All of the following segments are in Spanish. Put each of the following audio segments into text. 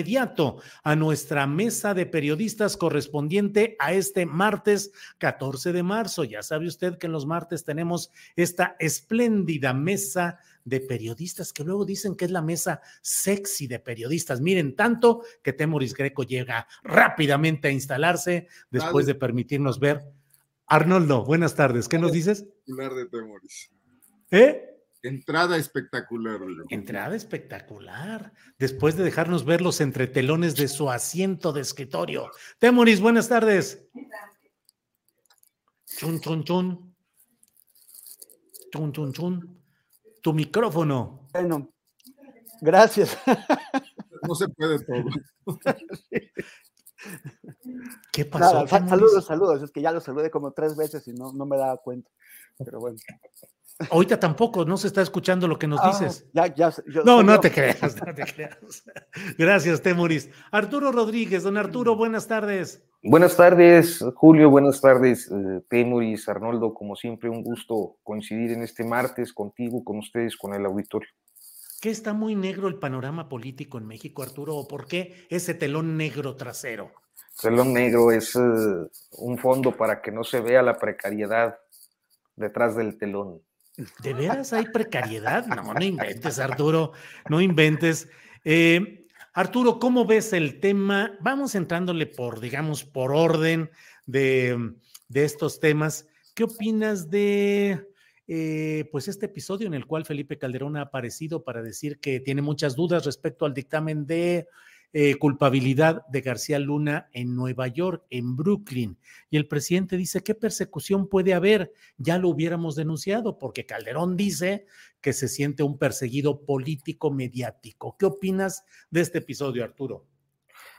Inmediato a nuestra mesa de periodistas correspondiente a este martes 14 de marzo. Ya sabe usted que en los martes tenemos esta espléndida mesa de periodistas que luego dicen que es la mesa sexy de periodistas. Miren, tanto que Temoris Greco llega rápidamente a instalarse después de permitirnos ver. Arnoldo, buenas tardes. ¿Qué nos dices? de Temoris. ¿Eh? Entrada espectacular. Entrada espectacular. Después de dejarnos ver los entretelones de su asiento de escritorio. Temoris, buenas tardes. Chun, chun, chun. Chun, chun, chun. Tu micrófono. Bueno, gracias. No se puede todo. ¿Qué pasó? saludos, saludos. Es que ya lo saludé como tres veces y no, no me daba cuenta. Pero bueno. Ahorita tampoco, no se está escuchando lo que nos Ah, dices. ya, ya, yo- no, no yo- te creas, no te creas. Gracias, Temoris. Arturo Rodríguez, don Arturo, buenas tardes. Buenas tardes, Julio. Buenas tardes, eh, Temoris, Arnoldo. Como siempre, un gusto coincidir en este martes contigo, con ustedes, con el auditorio. ¿Qué está muy negro el panorama político en México, Arturo? ¿O por qué ese telón negro trasero? Telón negro es eh, un fondo para que no se vea la precariedad detrás del telón. ¿De veras hay precariedad? No, no inventes, Arturo, no inventes. Eh, Arturo, ¿cómo ves el tema? Vamos entrándole por, digamos, por orden de, de estos temas. ¿Qué opinas de, eh, pues, este episodio en el cual Felipe Calderón ha aparecido para decir que tiene muchas dudas respecto al dictamen de eh, culpabilidad de García Luna en Nueva York, en Brooklyn? Y el presidente dice, ¿qué persecución puede haber? Ya lo hubiéramos denunciado, porque Calderón dice que se siente un perseguido político mediático. ¿Qué opinas de este episodio, Arturo?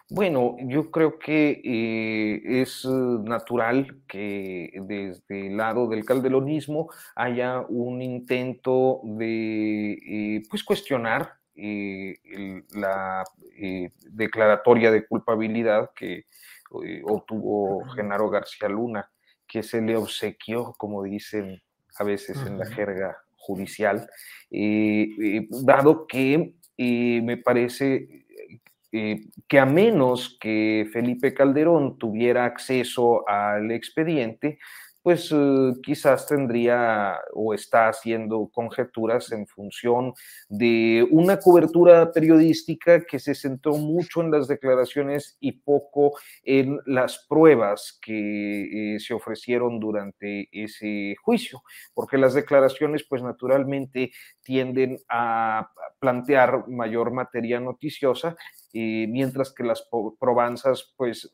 Bueno, yo creo que eh, es natural que desde el lado del calderonismo haya un intento de eh, pues cuestionar eh, el- la eh, declaratoria de culpabilidad que eh, obtuvo Genaro García Luna, que se le obsequió, como dicen a veces en la jerga judicial, dado que me parece eh, que a menos que Felipe Calderón tuviera acceso al expediente, pues eh, quizás tendría o está haciendo conjeturas en función de una cobertura periodística que se centró mucho en las declaraciones y poco en las pruebas que eh, se ofrecieron durante ese juicio, porque las declaraciones pues naturalmente tienden a plantear mayor materia noticiosa, eh, mientras que las probanzas pues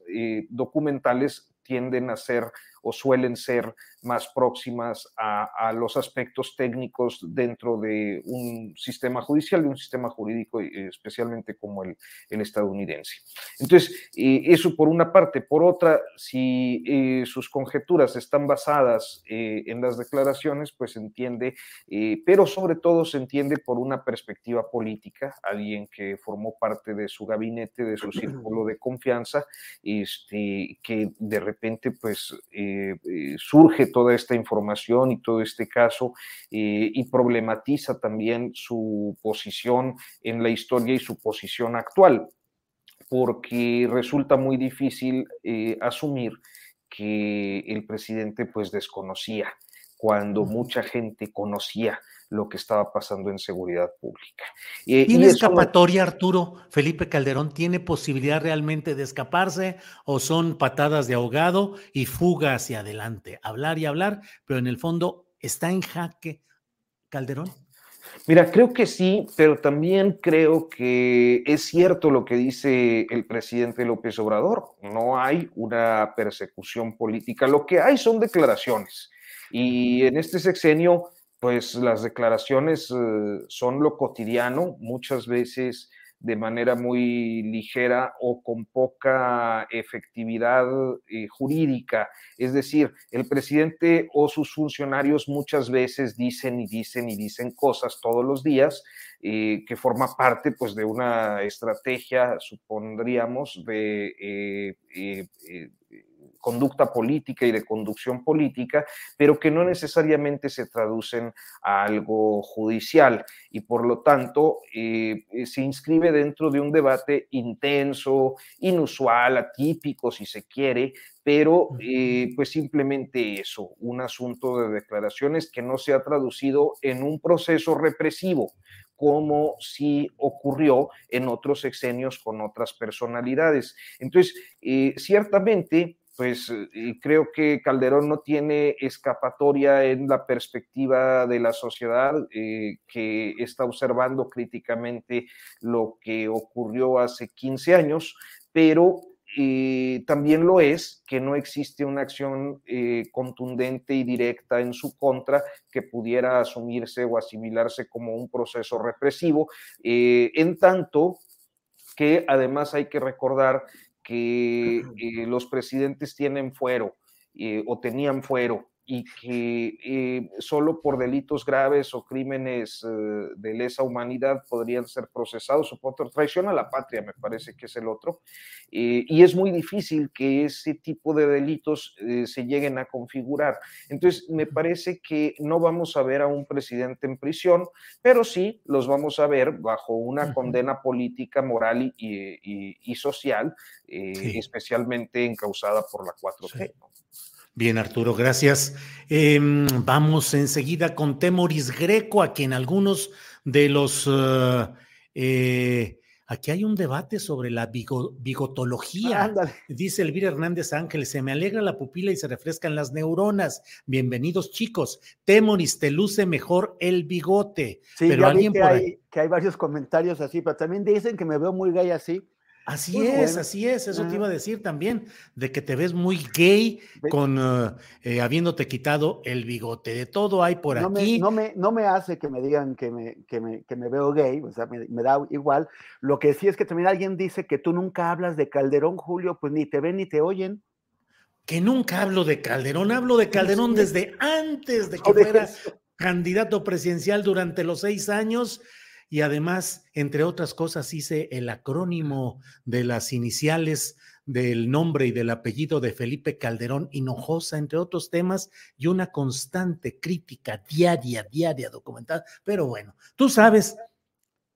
documentales tienden a ser o suelen ser más próximas a, los aspectos técnicos dentro de un sistema judicial, de un sistema jurídico, eh, especialmente como el, estadounidense. Entonces, eh, eso por una parte. Por otra, si eh, sus conjeturas están basadas en las declaraciones, pues entiende, pero sobre todo se entiende por una perspectiva política, alguien que formó parte de su gabinete, de su círculo de confianza, este, que de repente pues eh, eh, surge toda esta información y todo este caso eh, y problematiza también su posición en la historia y su posición actual. porque resulta muy difícil asumir que el presidente pues desconocía cuando mucha gente conocía lo que estaba pasando en seguridad pública. Eh, ¿Tiene escapatoria, Arturo? ¿Felipe Calderón tiene posibilidad realmente de escaparse o son patadas de ahogado y fuga hacia adelante? Hablar y hablar, pero en el fondo está en jaque Calderón. Mira, creo que sí, pero también creo que es cierto lo que dice el presidente López Obrador. No hay una persecución política, lo que hay son declaraciones. Y en este sexenio pues las declaraciones eh, son lo cotidiano, muchas veces de manera muy ligera o con poca efectividad eh, jurídica. Es decir, el presidente o sus funcionarios muchas veces dicen y dicen y dicen cosas todos los días eh, que forma parte pues de una estrategia, supondríamos, de conducta política y de conducción política, pero que no necesariamente se traducen a algo judicial y por lo tanto eh, eh, se inscribe dentro de un debate intenso, inusual, atípico si se quiere, pero eh, pues simplemente eso, un asunto de declaraciones que no se ha traducido en un proceso represivo como si ocurrió en otros sexenios con otras personalidades. Entonces, ciertamente, pues eh, creo que Calderón no tiene escapatoria en la perspectiva de la sociedad eh, que está observando críticamente lo que ocurrió hace 15 años, pero eh, también lo es que no existe una acción contundente y directa en su contra que pudiera asumirse o asimilarse como un proceso represivo, en tanto que además hay que recordar que eh, los presidentes tienen fuero eh, o tenían fuero y que eh, solo por delitos graves o crímenes eh, de lesa humanidad podrían ser procesados o por traición a la patria, me parece que es el otro. Eh, y es muy difícil que ese tipo de delitos se lleguen a configurar. Entonces, me parece que no vamos a ver a un presidente en prisión, pero sí los vamos a ver bajo una condena política, moral y, social, especialmente encausada por la 4G. Bien, Arturo, gracias. Em, vamos enseguida con Temoris Greco, a quien algunos de los... Eh, aquí hay un debate sobre la bigotología. Dice Elvira Hernández Ángel, se me alegra la pupila y se refrescan las neuronas. Bienvenidos, chicos. Temoris, te luce mejor el bigote. Sí, pero alguien que, hay, que hay varios comentarios así, pero también dicen que me veo muy gay así. Así es, así es, eso te iba a decir también, de que te ves muy gay con uh, eh, habiéndote quitado el bigote. De todo hay por aquí. no, me, no me hace que me digan que me, que me, que me veo gay, o sea, me, da igual. Lo que sí es que también alguien dice que tú nunca hablas de Calderón, Julio, pues ni te ven ni te oyen. Que nunca hablo de Calderón, hablo de Calderón desde antes de que fuera candidato presidencial durante los seis años y además, entre otras cosas, hice el acrónimo de las iniciales del nombre y del apellido de Felipe Calderón Hinojosa, entre otros temas, y una constante crítica diaria, diaria, documentada. Pero bueno, tú sabes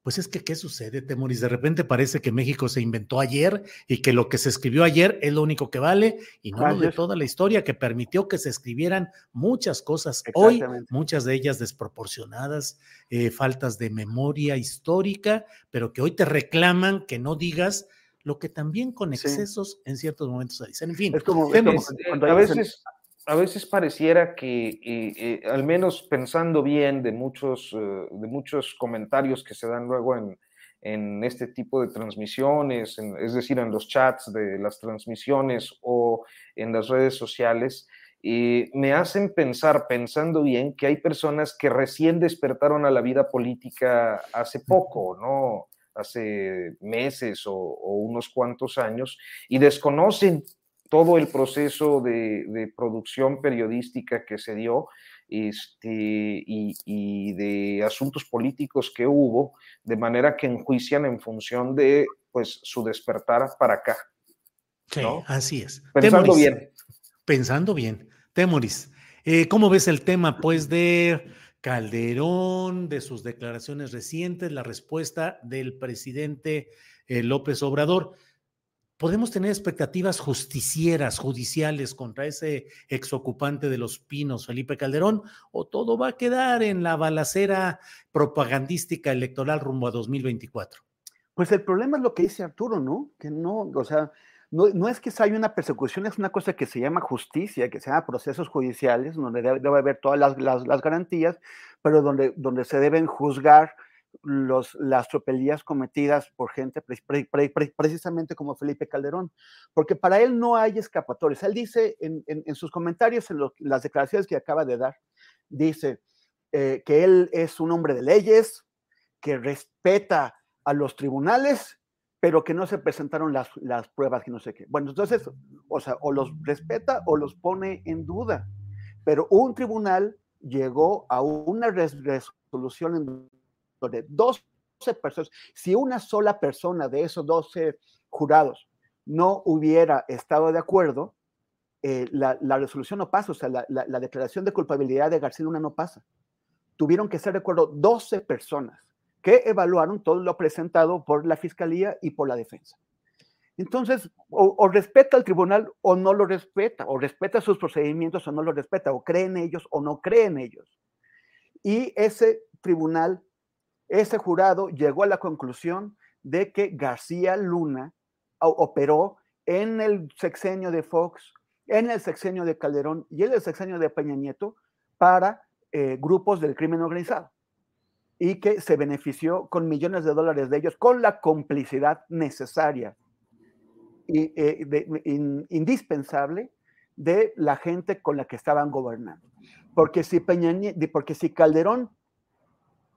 pues es que, ¿qué sucede, Temoris? De repente parece que México se inventó ayer y que lo que se escribió ayer es lo único que vale y no de toda la historia que permitió que se escribieran muchas cosas hoy, muchas de ellas desproporcionadas, eh, faltas de memoria histórica, pero que hoy te reclaman que no digas lo que también con excesos en ciertos momentos se dicen. En fin, es como, a veces a veces pareciera que, eh, eh, al menos pensando bien de muchos, eh, de muchos comentarios que se dan luego en, en este tipo de transmisiones, es decir, en los chats de las transmisiones o en las redes sociales, me hacen pensar, pensando bien, que hay personas que recién despertaron a la vida política hace poco, ¿no? Hace meses o, o unos cuantos años y desconocen todo el proceso de, producción periodística que se dio este, y, de asuntos políticos que hubo, de manera que enjuician en función de pues, su despertar para acá. Sí, así es. Pensando bien. Pensando bien. Temoris, eh, ¿cómo ves el tema pues de Calderón, de sus declaraciones recientes, la respuesta del presidente eh, López Obrador? Podemos tener expectativas justicieras, judiciales contra ese exocupante de los Pinos, Felipe Calderón, o todo va a quedar en la balacera propagandística electoral rumbo a 2024? Pues el problema es lo que dice Arturo, ¿no? Que no, o sea, no, es que haya una persecución, es una cosa que se llama justicia, que se llama procesos judiciales, donde debe, haber todas las, garantías, pero donde, donde se deben juzgar los, las tropelías cometidas por gente precisamente como Felipe Calderón, porque para él no hay escapatorias. Él dice en, sus comentarios, en las declaraciones que acaba de dar, dice eh, que él es un hombre de leyes, que respeta a los tribunales pero que no se presentaron las, las pruebas que no sé qué. Bueno, entonces, o sea, o los respeta o los pone en duda. Pero un tribunal llegó a una resolución en donde 12 personas, si una sola persona de esos 12 jurados no hubiera estado de acuerdo, eh, la, resolución no pasa, o sea, la, la, la, declaración de culpabilidad de García Luna no pasa. Tuvieron que estar de acuerdo 12 personas que evaluaron todo lo presentado por la fiscalía y por la defensa. Entonces, o, respeta al tribunal o no lo respeta, o respeta sus procedimientos o no lo respeta, o cree en ellos o no cree en ellos. Y ese tribunal, ese jurado llegó a la conclusión de que García Luna operó en el sexenio de Fox, en el sexenio de Calderón y en el sexenio de Peña Nieto para eh, grupos del crimen organizado y que se benefició con millones de dólares de ellos con la complicidad necesaria y eh, indispensable de la gente con la que estaban gobernando. Porque si, Peña, porque si Calderón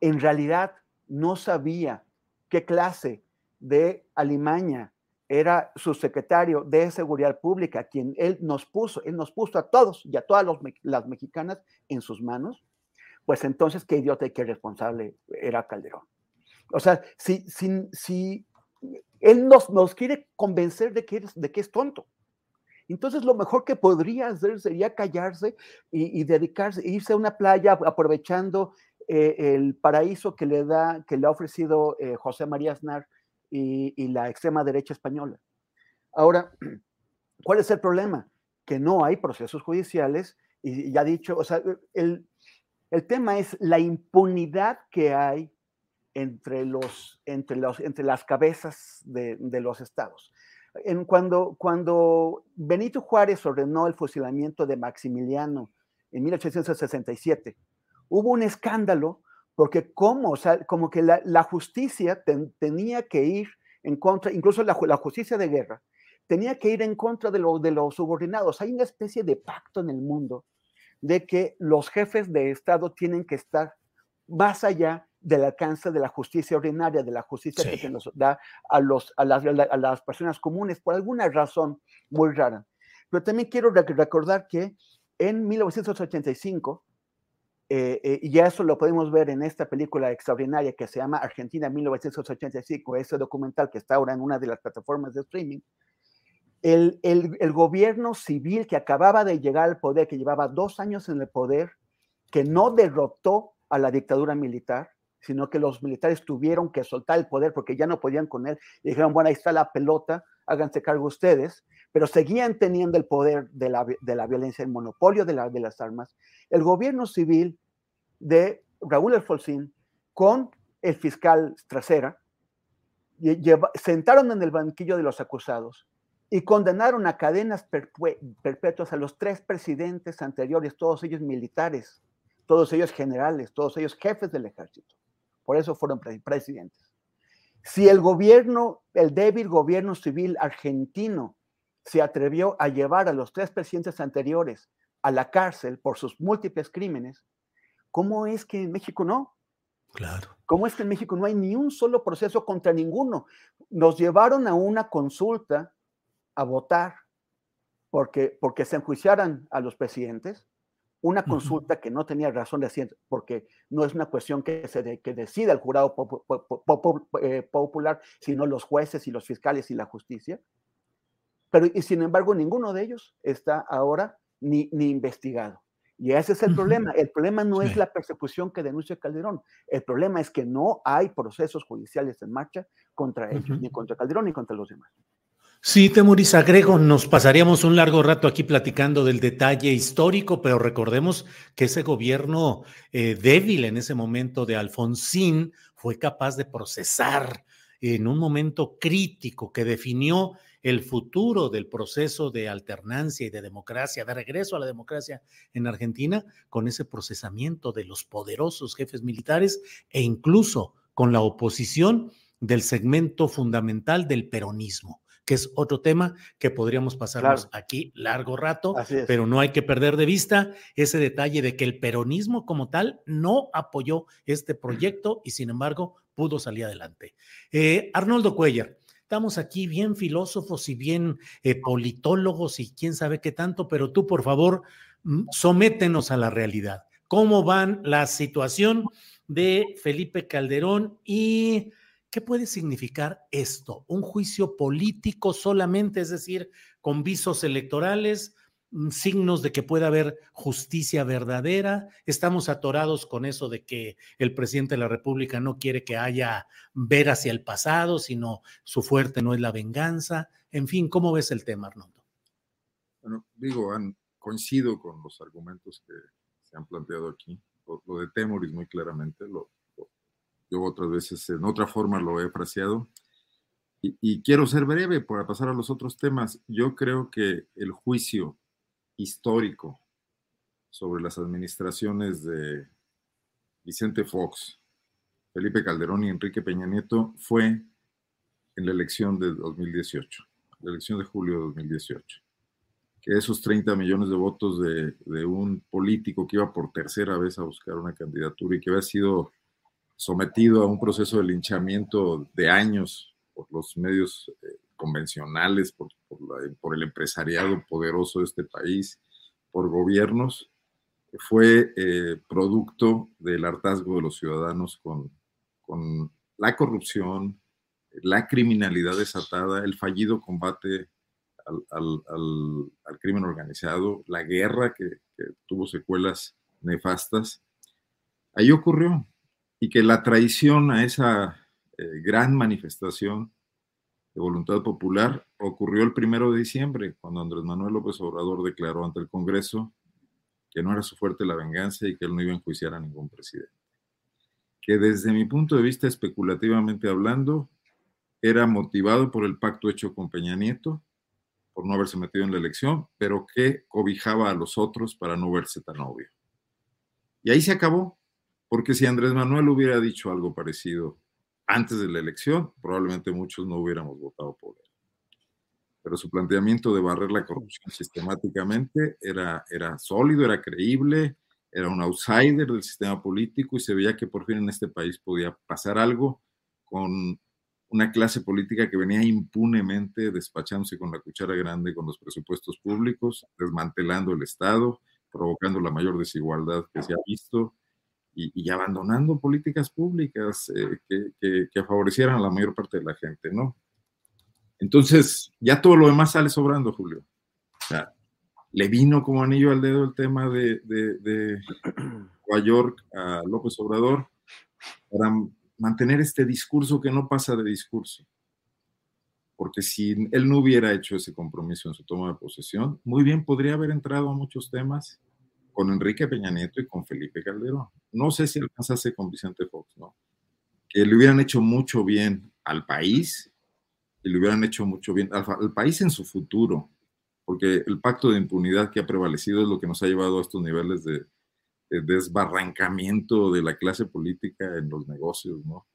en realidad no sabía qué clase de alimaña era su secretario de Seguridad Pública, quien él nos puso, él nos puso a todos y a todas las mexicanas en sus manos, pues entonces qué idiota y qué responsable era Calderón. O sea, si, si, él nos, quiere convencer de que, de que es tonto, entonces lo mejor que podría hacer sería callarse y, dedicarse, irse a una playa aprovechando eh, el paraíso que le da, que le ha ofrecido eh, José María Aznar y, la extrema derecha española. Ahora, ¿cuál es el problema? Que no hay procesos judiciales y ya dicho, o sea, el, el tema es la impunidad que hay entre, los, entre, los, entre las cabezas de, los estados. En cuando, cuando Benito Juárez ordenó el fusilamiento de Maximiliano en 1867, hubo un escándalo porque como, o sea, como que la, justicia tenía que ir en contra, incluso la, la, justicia de guerra, tenía que ir en contra de, lo, de los subordinados. Hay una especie de pacto en el mundo de que los jefes de Estado tienen que estar más allá del alcance de la justicia ordinaria, de la justicia que se nos da a, los, a, las, personas comunes, por alguna razón muy rara. Pero también quiero recordar que en 1985, eh, eh, y eso lo podemos ver en esta película extraordinaria que se llama Argentina 1985, ese documental que está ahora en una de las plataformas de streaming, el, gobierno civil que acababa de llegar al poder, que llevaba dos años en el poder, que no derrotó a la dictadura militar, sino que los militares tuvieron que soltar el poder porque ya no podían con él. Y dijeron, bueno, ahí está la pelota, háganse cargo ustedes, pero seguían teniendo el poder de la, violencia, el monopolio de, las armas. El gobierno civil de Raúl Alfonsín con el fiscal Trasera sentaron en el banquillo de los acusados y condenaron a cadenas perpetuas a los tres presidentes anteriores, todos ellos militares, todos ellos generales, todos ellos jefes del ejército. Por eso fueron presidentes. Si el gobierno, el débil gobierno civil argentino se atrevió a llevar a los tres presidentes anteriores a la cárcel por sus múltiples crímenes, ¿cómo es que en México no? Claro. ¿Cómo es que en México no hay ni un solo proceso contra ninguno? Nos llevaron a una consulta a votar porque, porque se enjuiciaran a los presidentes, una consulta que no tenía razón de ser, porque no es una cuestión que, se que decida el jurado eh, popular, sino los jueces y los fiscales y la justicia. Pero, y sin embargo, ninguno de ellos está ahora ni, ni investigado. Y ese es el problema. El problema no es la persecución que denuncia Calderón. El problema es que no hay procesos judiciales en marcha contra ellos, ni contra Calderón ni contra los demás. Sí, Temuris, agrego, nos pasaríamos un largo rato aquí platicando del detalle histórico, pero recordemos que ese gobierno eh, débil en ese momento de Alfonsín fue capaz de procesar en un momento crítico que definió el futuro del proceso de alternancia y de democracia, de regreso a la democracia en Argentina, con ese procesamiento de los poderosos jefes militares e incluso con la oposición del segmento fundamental del peronismo que es otro tema que podríamos pasarnos aquí largo rato, pero no hay que perder de vista ese detalle de que el peronismo como tal no apoyó este proyecto y sin embargo pudo salir adelante. Eh, Arnoldo Cuellar, estamos aquí bien filósofos y bien eh, politólogos y quién sabe qué tanto, pero tú por favor mm, sométenos a la realidad. ¿Cómo van la situación de Felipe Calderón y ¿Qué puede significar esto? ¿Un juicio político solamente, es decir, con visos electorales, signos de que puede haber justicia verdadera? ¿Estamos atorados con eso de que el presidente de la República no quiere que haya ver hacia el pasado, sino su fuerte no es la venganza? En fin, ¿cómo ves el tema, Arnoldo? Bueno, digo, coincido con los argumentos que se han planteado aquí. Lo, de Temoris muy claramente, lo, yo otras veces en otra forma lo he fraseado. Y, quiero ser breve para pasar a los otros temas. Yo creo que el juicio histórico sobre las administraciones de Vicente Fox, Felipe Calderón y Enrique Peña Nieto fue en la elección de 2018, la elección de julio de 2018. Que esos 30 millones de votos de, un político que iba por tercera vez a buscar una candidatura y que había sido sometido a un proceso de linchamiento de años por los medios eh, convencionales, por, el empresariado poderoso de este país, por gobiernos, fue eh, producto del hartazgo de los ciudadanos con, la corrupción, la criminalidad desatada, el fallido combate al, crimen organizado, la guerra que, tuvo secuelas nefastas. Ahí ocurrió, y que la traición a esa eh, gran manifestación de voluntad popular ocurrió el primero de diciembre, cuando Andrés Manuel López Obrador declaró ante el Congreso que no era su fuerte la venganza y que él no iba a enjuiciar a ningún presidente. Que desde mi punto de vista, especulativamente hablando, era motivado por el pacto hecho con Peña Nieto, por no haberse metido en la elección, pero que cobijaba a los otros para no verse tan obvio. Y ahí se acabó. Porque si Andrés Manuel hubiera dicho algo parecido antes de la elección, probablemente muchos no hubiéramos votado por él. Pero su planteamiento de barrer la corrupción sistemáticamente era, era sólido, era creíble, era un outsider del sistema político y se veía que por fin en este país podía pasar algo con una clase política que venía impunemente despachándose con la cuchara grande con los presupuestos públicos, desmantelando el Estado, provocando la mayor desigualdad que se ha visto, y, abandonando políticas públicas eh, que, que, favorecieran a la mayor parte de la gente, ¿no? Entonces, ya todo lo demás sale sobrando, Julio. O sea, le vino como anillo al dedo el tema de, de, de Nueva York a López Obrador para mantener este discurso que no pasa de discurso. Porque si él no hubiera hecho ese compromiso en su toma de posesión, muy bien podría haber entrado a muchos temas con Enrique Peña Nieto y con Felipe Calderón. No sé si alcanzase con Vicente Fox, ¿no? Que le hubieran hecho mucho bien al país y le hubieran hecho mucho bien al, país en su futuro, porque el pacto de impunidad que ha prevalecido es lo que nos ha llevado a estos niveles de, desbarrancamiento de la clase política en los negocios, ¿no?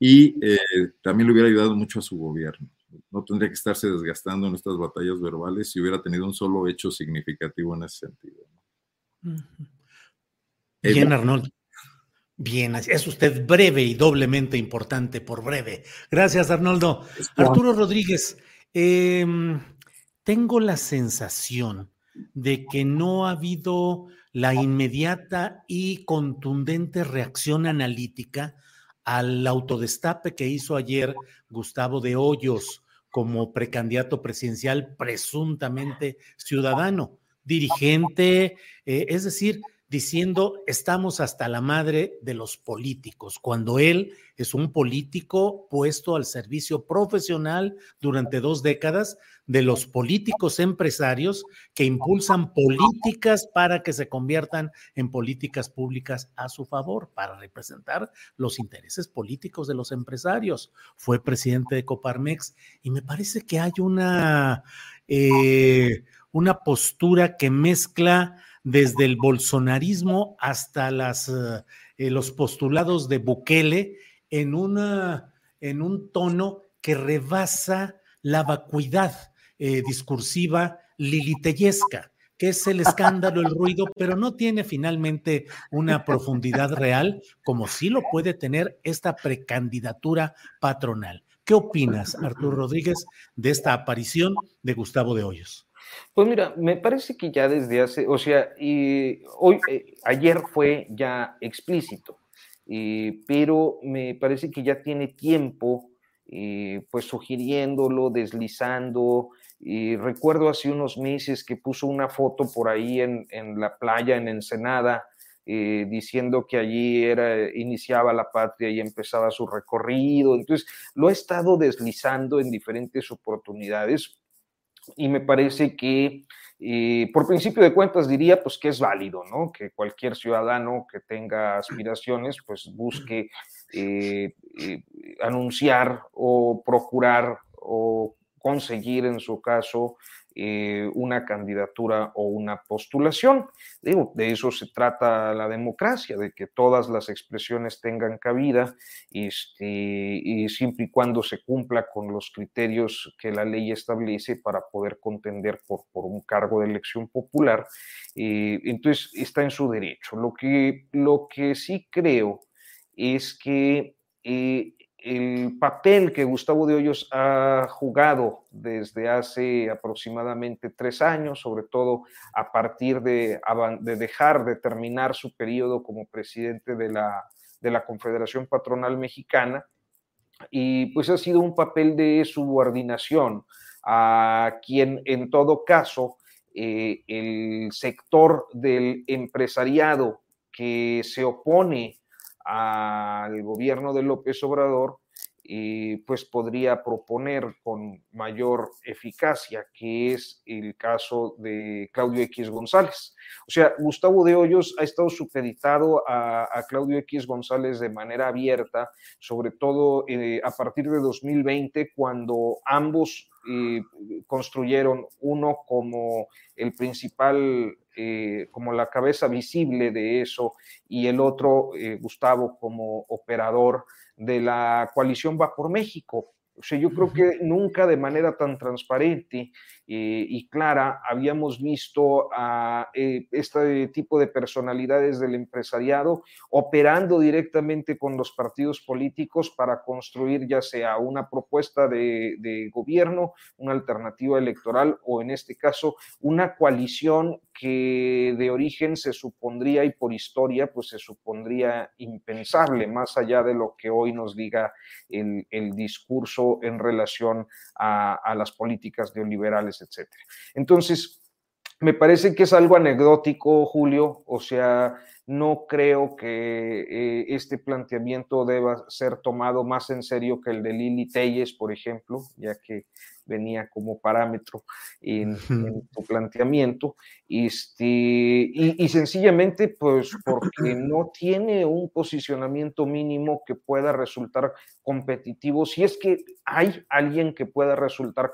Y eh, también le hubiera ayudado mucho a su gobierno. No tendría que estarse desgastando en estas batallas verbales si hubiera tenido un solo hecho significativo en ese sentido. ¿no? Bien, Arnold. Bien, es usted breve y doblemente importante por breve. Gracias, Arnoldo. Arturo Rodríguez, em, tengo la sensación de que no ha habido la inmediata y contundente reacción analítica al autodestape que hizo ayer Gustavo de Hoyos como precandidato presidencial presuntamente ciudadano dirigente, eh, es decir, diciendo estamos hasta la madre de los políticos, cuando él es un político puesto al servicio profesional durante dos décadas de los políticos empresarios que impulsan políticas para que se conviertan en políticas públicas a su favor, para representar los intereses políticos de los empresarios. Fue presidente de Coparmex y me parece que hay una, eh, una postura que mezcla desde el bolsonarismo hasta las, eh, los postulados de Bukele en un tono que rebasa la vacuidad eh, discursiva liliteyesca, que es el escándalo, el ruido, pero no tiene finalmente una profundidad real, como sí lo puede tener esta precandidatura patronal. ¿Qué opinas, Arturo Rodríguez, de esta aparición de Gustavo de Hoyos? Pues mira, me parece que ya desde hace, o sea, y hoy, eh, ayer fue ya explícito, pero me parece que ya tiene tiempo, eh, pues sugiriéndolo, deslizando, y recuerdo hace unos meses que puso una foto por ahí en, la playa, en Ensenada, eh, diciendo que allí era, iniciaba la patria y empezaba su recorrido. Entonces, lo ha estado deslizando en diferentes oportunidades y me parece que, eh, por principio de cuentas, diría pues que es válido, ¿no? Que cualquier ciudadano que tenga aspiraciones, pues busque eh, anunciar o procurar o conseguir en su caso eh, una candidatura o una postulación. De eso se trata la democracia, de que todas las expresiones tengan cabida este, y siempre y cuando se cumpla con los criterios que la ley establece para poder contender por, por un cargo de elección popular. Eh, entonces, está en su derecho. Lo que, lo que sí creo es que eh, el papel que Gustavo de Hoyos ha jugado desde hace aproximadamente tres años, sobre todo a partir de, dejar de terminar su periodo como presidente de la, de la Confederación Patronal Mexicana, y pues ha sido un papel de subordinación a quien en todo caso eh, el sector del empresariado que se opone al gobierno de López Obrador, y pues podría proponer con mayor eficacia, que es el caso de Claudio X González. O sea, Gustavo de Hoyos ha estado supeditado a, Claudio X González de manera abierta, sobre todo eh, a partir de 2020, cuando ambos eh, construyeron uno como el principal eh, como la cabeza visible de eso y el otro, eh, Gustavo, como operador de la coalición Va por México. O sea, yo creo que nunca de manera tan transparente eh, y clara habíamos visto a eh, este tipo de personalidades del empresariado operando directamente con los partidos políticos para construir ya sea una propuesta de, de gobierno, una alternativa electoral o en este caso una coalición que de origen se supondría y por historia pues se supondría impensable más allá de lo que hoy nos diga el, el discurso en relación a, a las políticas neoliberales etcétera. Entonces, me parece que es algo anecdótico, Julio, o sea, no creo que eh, este planteamiento deba ser tomado más en serio que el de Lili Telles, por ejemplo, ya que venía como parámetro en, tu planteamiento, este, y, sencillamente pues porque no tiene un posicionamiento mínimo que pueda resultar competitivo, si es que hay alguien que pueda resultar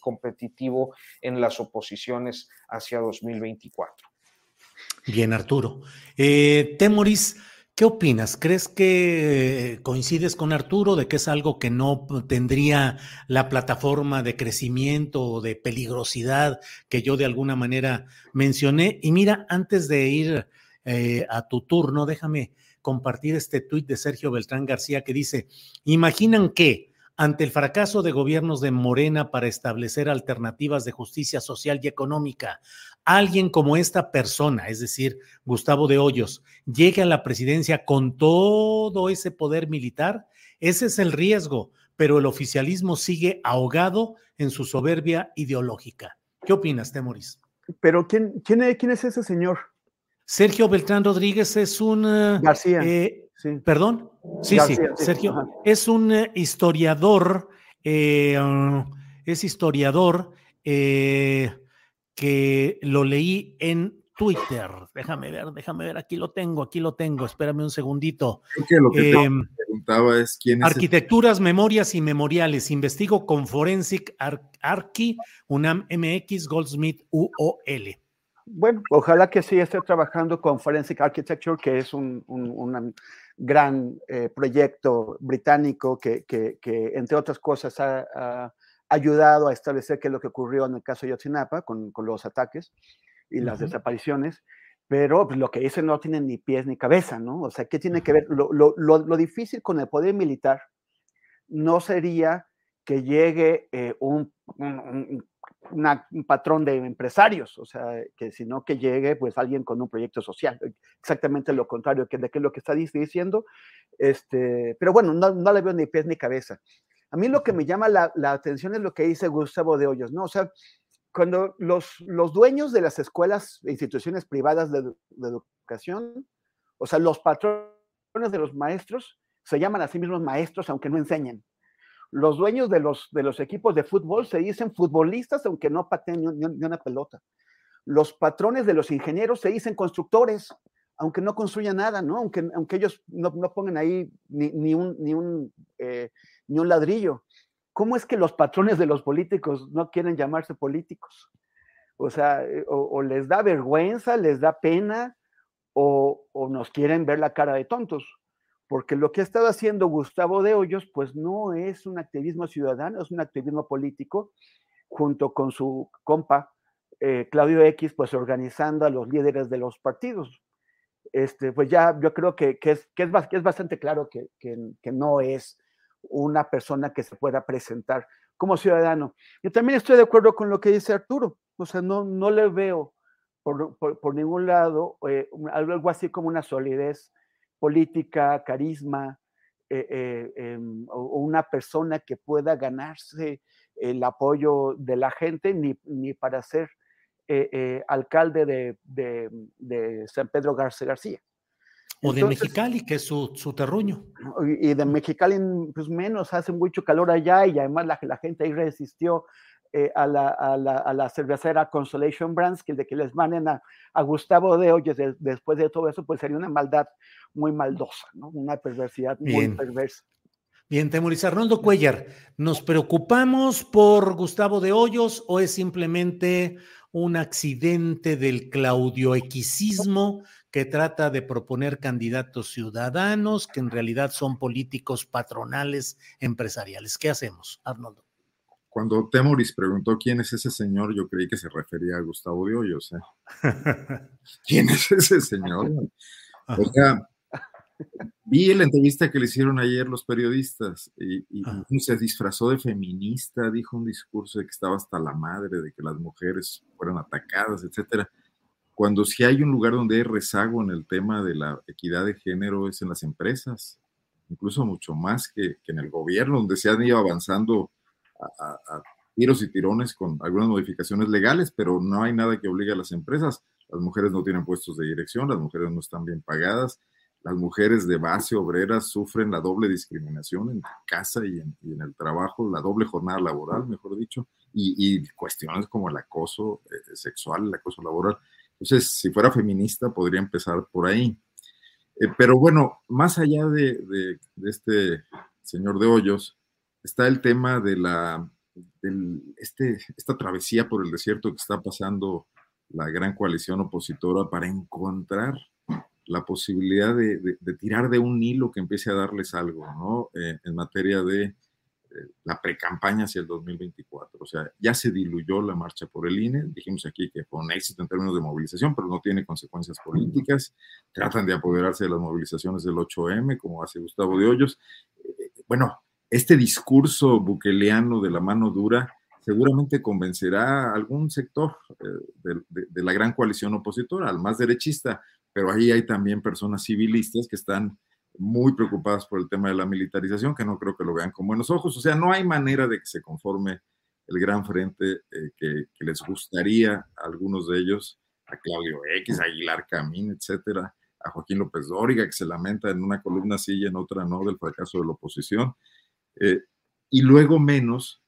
competitivo en las oposiciones hacia 2024. Bien, Arturo. Eh, Temoris, ¿Qué opinas? ¿Crees que coincides con Arturo de que es algo que no tendría la plataforma de crecimiento o de peligrosidad que yo de alguna manera mencioné? Y mira, antes de ir eh, a tu turno, déjame compartir este tuit de Sergio Beltrán García que dice, imaginan que ante el fracaso de gobiernos de Morena para establecer alternativas de justicia social y económica, alguien como esta persona, es decir, Gustavo de Hoyos, llegue a la presidencia con todo ese poder militar, ese es el riesgo, pero el oficialismo sigue ahogado en su soberbia ideológica. ¿Qué opinas, Temoris? Pero ¿quién, quién, quién es ese señor? Sergio Beltrán Rodríguez es un... García. Perdón. Sí, sí, Sergio. Es un historiador, es historiador que lo leí en Twitter. Déjame ver, déjame ver, aquí lo tengo, aquí lo tengo, espérame un segundito. Creo que lo que te preguntaba es quién es. Arquitecturas, memorias y memoriales. Investigo con Forensic Archi, UNAM MX, Goldsmith UOL. Bueno, ojalá que sí esté trabajando con Forensic Architecture, que es un, gran eh, proyecto británico que, que, entre otras cosas, ha, ayudado a establecer qué es lo que ocurrió en el caso de Yotzinapa con, con los ataques y las desapariciones, pero pues, lo que dicen no tiene ni pies ni cabeza, ¿no? O sea, ¿qué tiene que ver? Lo, lo, lo, difícil con el poder militar no sería que llegue eh, un, un, un, patrón de empresarios, o sea, que sino que llegue pues alguien con un proyecto social, exactamente lo contrario que de qué es lo que está diciendo, este, pero bueno, no, no le veo ni pies ni cabeza. A mí lo que me llama la, la, atención es lo que dice Gustavo de Hoyos, ¿no? O sea, cuando los, los dueños de las escuelas e instituciones privadas de, educación, o sea, los patrones de los maestros, se llaman a sí mismos maestros aunque no enseñen. Los dueños de los, de los equipos de fútbol se dicen futbolistas aunque no pateen ni, una pelota. Los patrones de los ingenieros se dicen constructores aunque no construyan nada, ¿no? Aunque, aunque ellos no, no pongan ahí ni, ni un, ni, un, eh, ni un ladrillo. ¿cómo es que los patrones de los políticos no quieren llamarse políticos? O sea, eh, o, les da vergüenza, les da pena, o, nos quieren ver la cara de tontos. Porque lo que ha estado haciendo Gustavo de Hoyos, pues no es un activismo ciudadano, es un activismo político, junto con su compa eh, Claudio X, pues organizando a los líderes de los partidos. Este, pues ya yo creo que, es, que, es, que es bastante claro que, que no es una persona que se pueda presentar como ciudadano. Y también estoy de acuerdo con lo que dice Arturo, o sea, no, no le veo por, por, ningún lado eh, algo así como una solidez política, carisma, eh, eh, em, o, una persona que pueda ganarse el apoyo de la gente, ni, ni para ser alcalde de, de, de San Pedro García García. O de Mexicali, que es su, su, terruño. Y de Mexicali, pues menos, hace mucho calor allá y además la, la gente ahí resistió eh, a, la, a, la, a, la, cervecera Consolation Brands, que de que les manden a, a Gustavo de Hoyos después de todo eso, pues sería una maldad muy maldosa, ¿no? Una perversidad muy perversa. Bien, Temoris Arnoldo Cuellar, ¿nos preocupamos por Gustavo de Hoyos o es simplemente un accidente del claudioequisismo que trata de proponer candidatos ciudadanos que en realidad son políticos patronales empresariales. ¿Qué hacemos, Arnoldo? Cuando Temoris preguntó quién es ese señor, yo creí que se refería a Gustavo de Hoyos. ¿eh? ¿Quién es ese señor? O sea, vi la entrevista que le hicieron ayer los periodistas y, y se disfrazó de feminista, dijo un discurso de que estaba hasta la madre, de que las mujeres fueran atacadas, etcétera cuando si hay un lugar donde hay rezago en el tema de la equidad de género es en las empresas, incluso mucho más que, en el gobierno, donde se han ido avanzando a, tiros y tirones con algunas modificaciones legales, pero no hay nada que obligue a las empresas. Las mujeres no tienen puestos de dirección, las mujeres no están bien pagadas, las mujeres de base obreras sufren la doble discriminación en casa y en, el trabajo, la doble jornada laboral, mejor dicho, y, cuestiones como el acoso eh, sexual, el acoso laboral. Entonces, si fuera feminista, podría empezar por ahí. Eh, pero bueno, más allá de, este señor de Hoyos, está el tema de la, este, esta travesía por el desierto que está pasando la gran coalición opositora para encontrar la posibilidad de, tirar de un hilo que empiece a darles algo, ¿no? Eh, en materia de la pre-campaña hacia el 2024. O sea, ya se diluyó la marcha por el INE. Dijimos aquí que fue un éxito en términos de movilización, pero no tiene consecuencias políticas. Tratan de apoderarse de las movilizaciones del 8M, como hace Gustavo de Hoyos. Eh, bueno, este discurso buqueleano de la mano dura seguramente convencerá a algún sector eh, de la gran coalición opositora, al más derechista, pero ahí hay también personas civilistas que están muy preocupadas por el tema de la militarización, que no creo que lo vean con buenos ojos. O sea, no hay manera de que se conforme el gran frente eh, que, les gustaría a algunos de ellos a Claudio X, a Aguilar Camín, etcétera, a Joaquín López Dóriga, que se lamenta en una columna sí y en otra no del fracaso de la oposición. Eh, y luego menos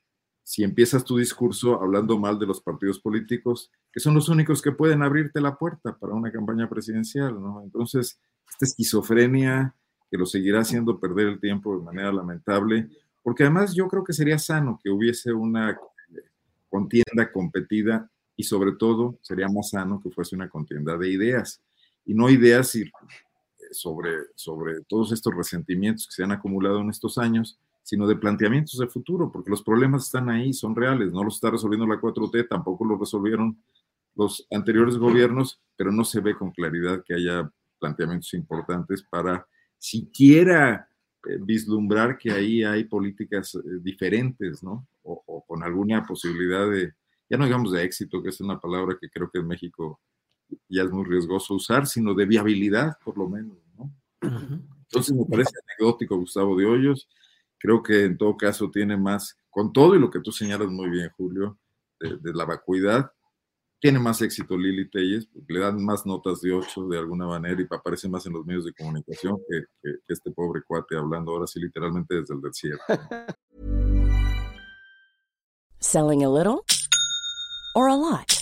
si empiezas tu discurso hablando mal de los partidos políticos, que son los únicos que pueden abrirte la puerta para una campaña presidencial, ¿no? Entonces, esta esquizofrenia que lo seguirá haciendo perder el tiempo de manera lamentable, porque además yo creo que sería sano que hubiese una contienda competida y sobre todo sería más sano que fuese una contienda de ideas y no ideas sobre, sobre todos estos resentimientos que se han acumulado en estos años, sino de planteamientos de futuro, porque los problemas están ahí, son reales, no los está resolviendo la 4T, tampoco los resolvieron los anteriores gobiernos, pero no se ve con claridad que haya planteamientos importantes para siquiera eh, vislumbrar que ahí hay políticas eh, diferentes, ¿no? O, o, con alguna posibilidad de, ya no digamos de éxito, que es una palabra que creo que en México ya es muy riesgoso usar, sino de viabilidad, por lo menos, ¿no? Entonces me parece anecdótico Gustavo de Hoyos, Creo que en todo caso tiene más, con todo y lo que tú señalas muy bien, Julio, de, la vacuidad, tiene más éxito Lili Telles, le dan más notas de 8 de alguna manera y aparece más en los medios de comunicación que, que este pobre cuate hablando ahora sí literalmente desde el desierto. Selling a little or a lot?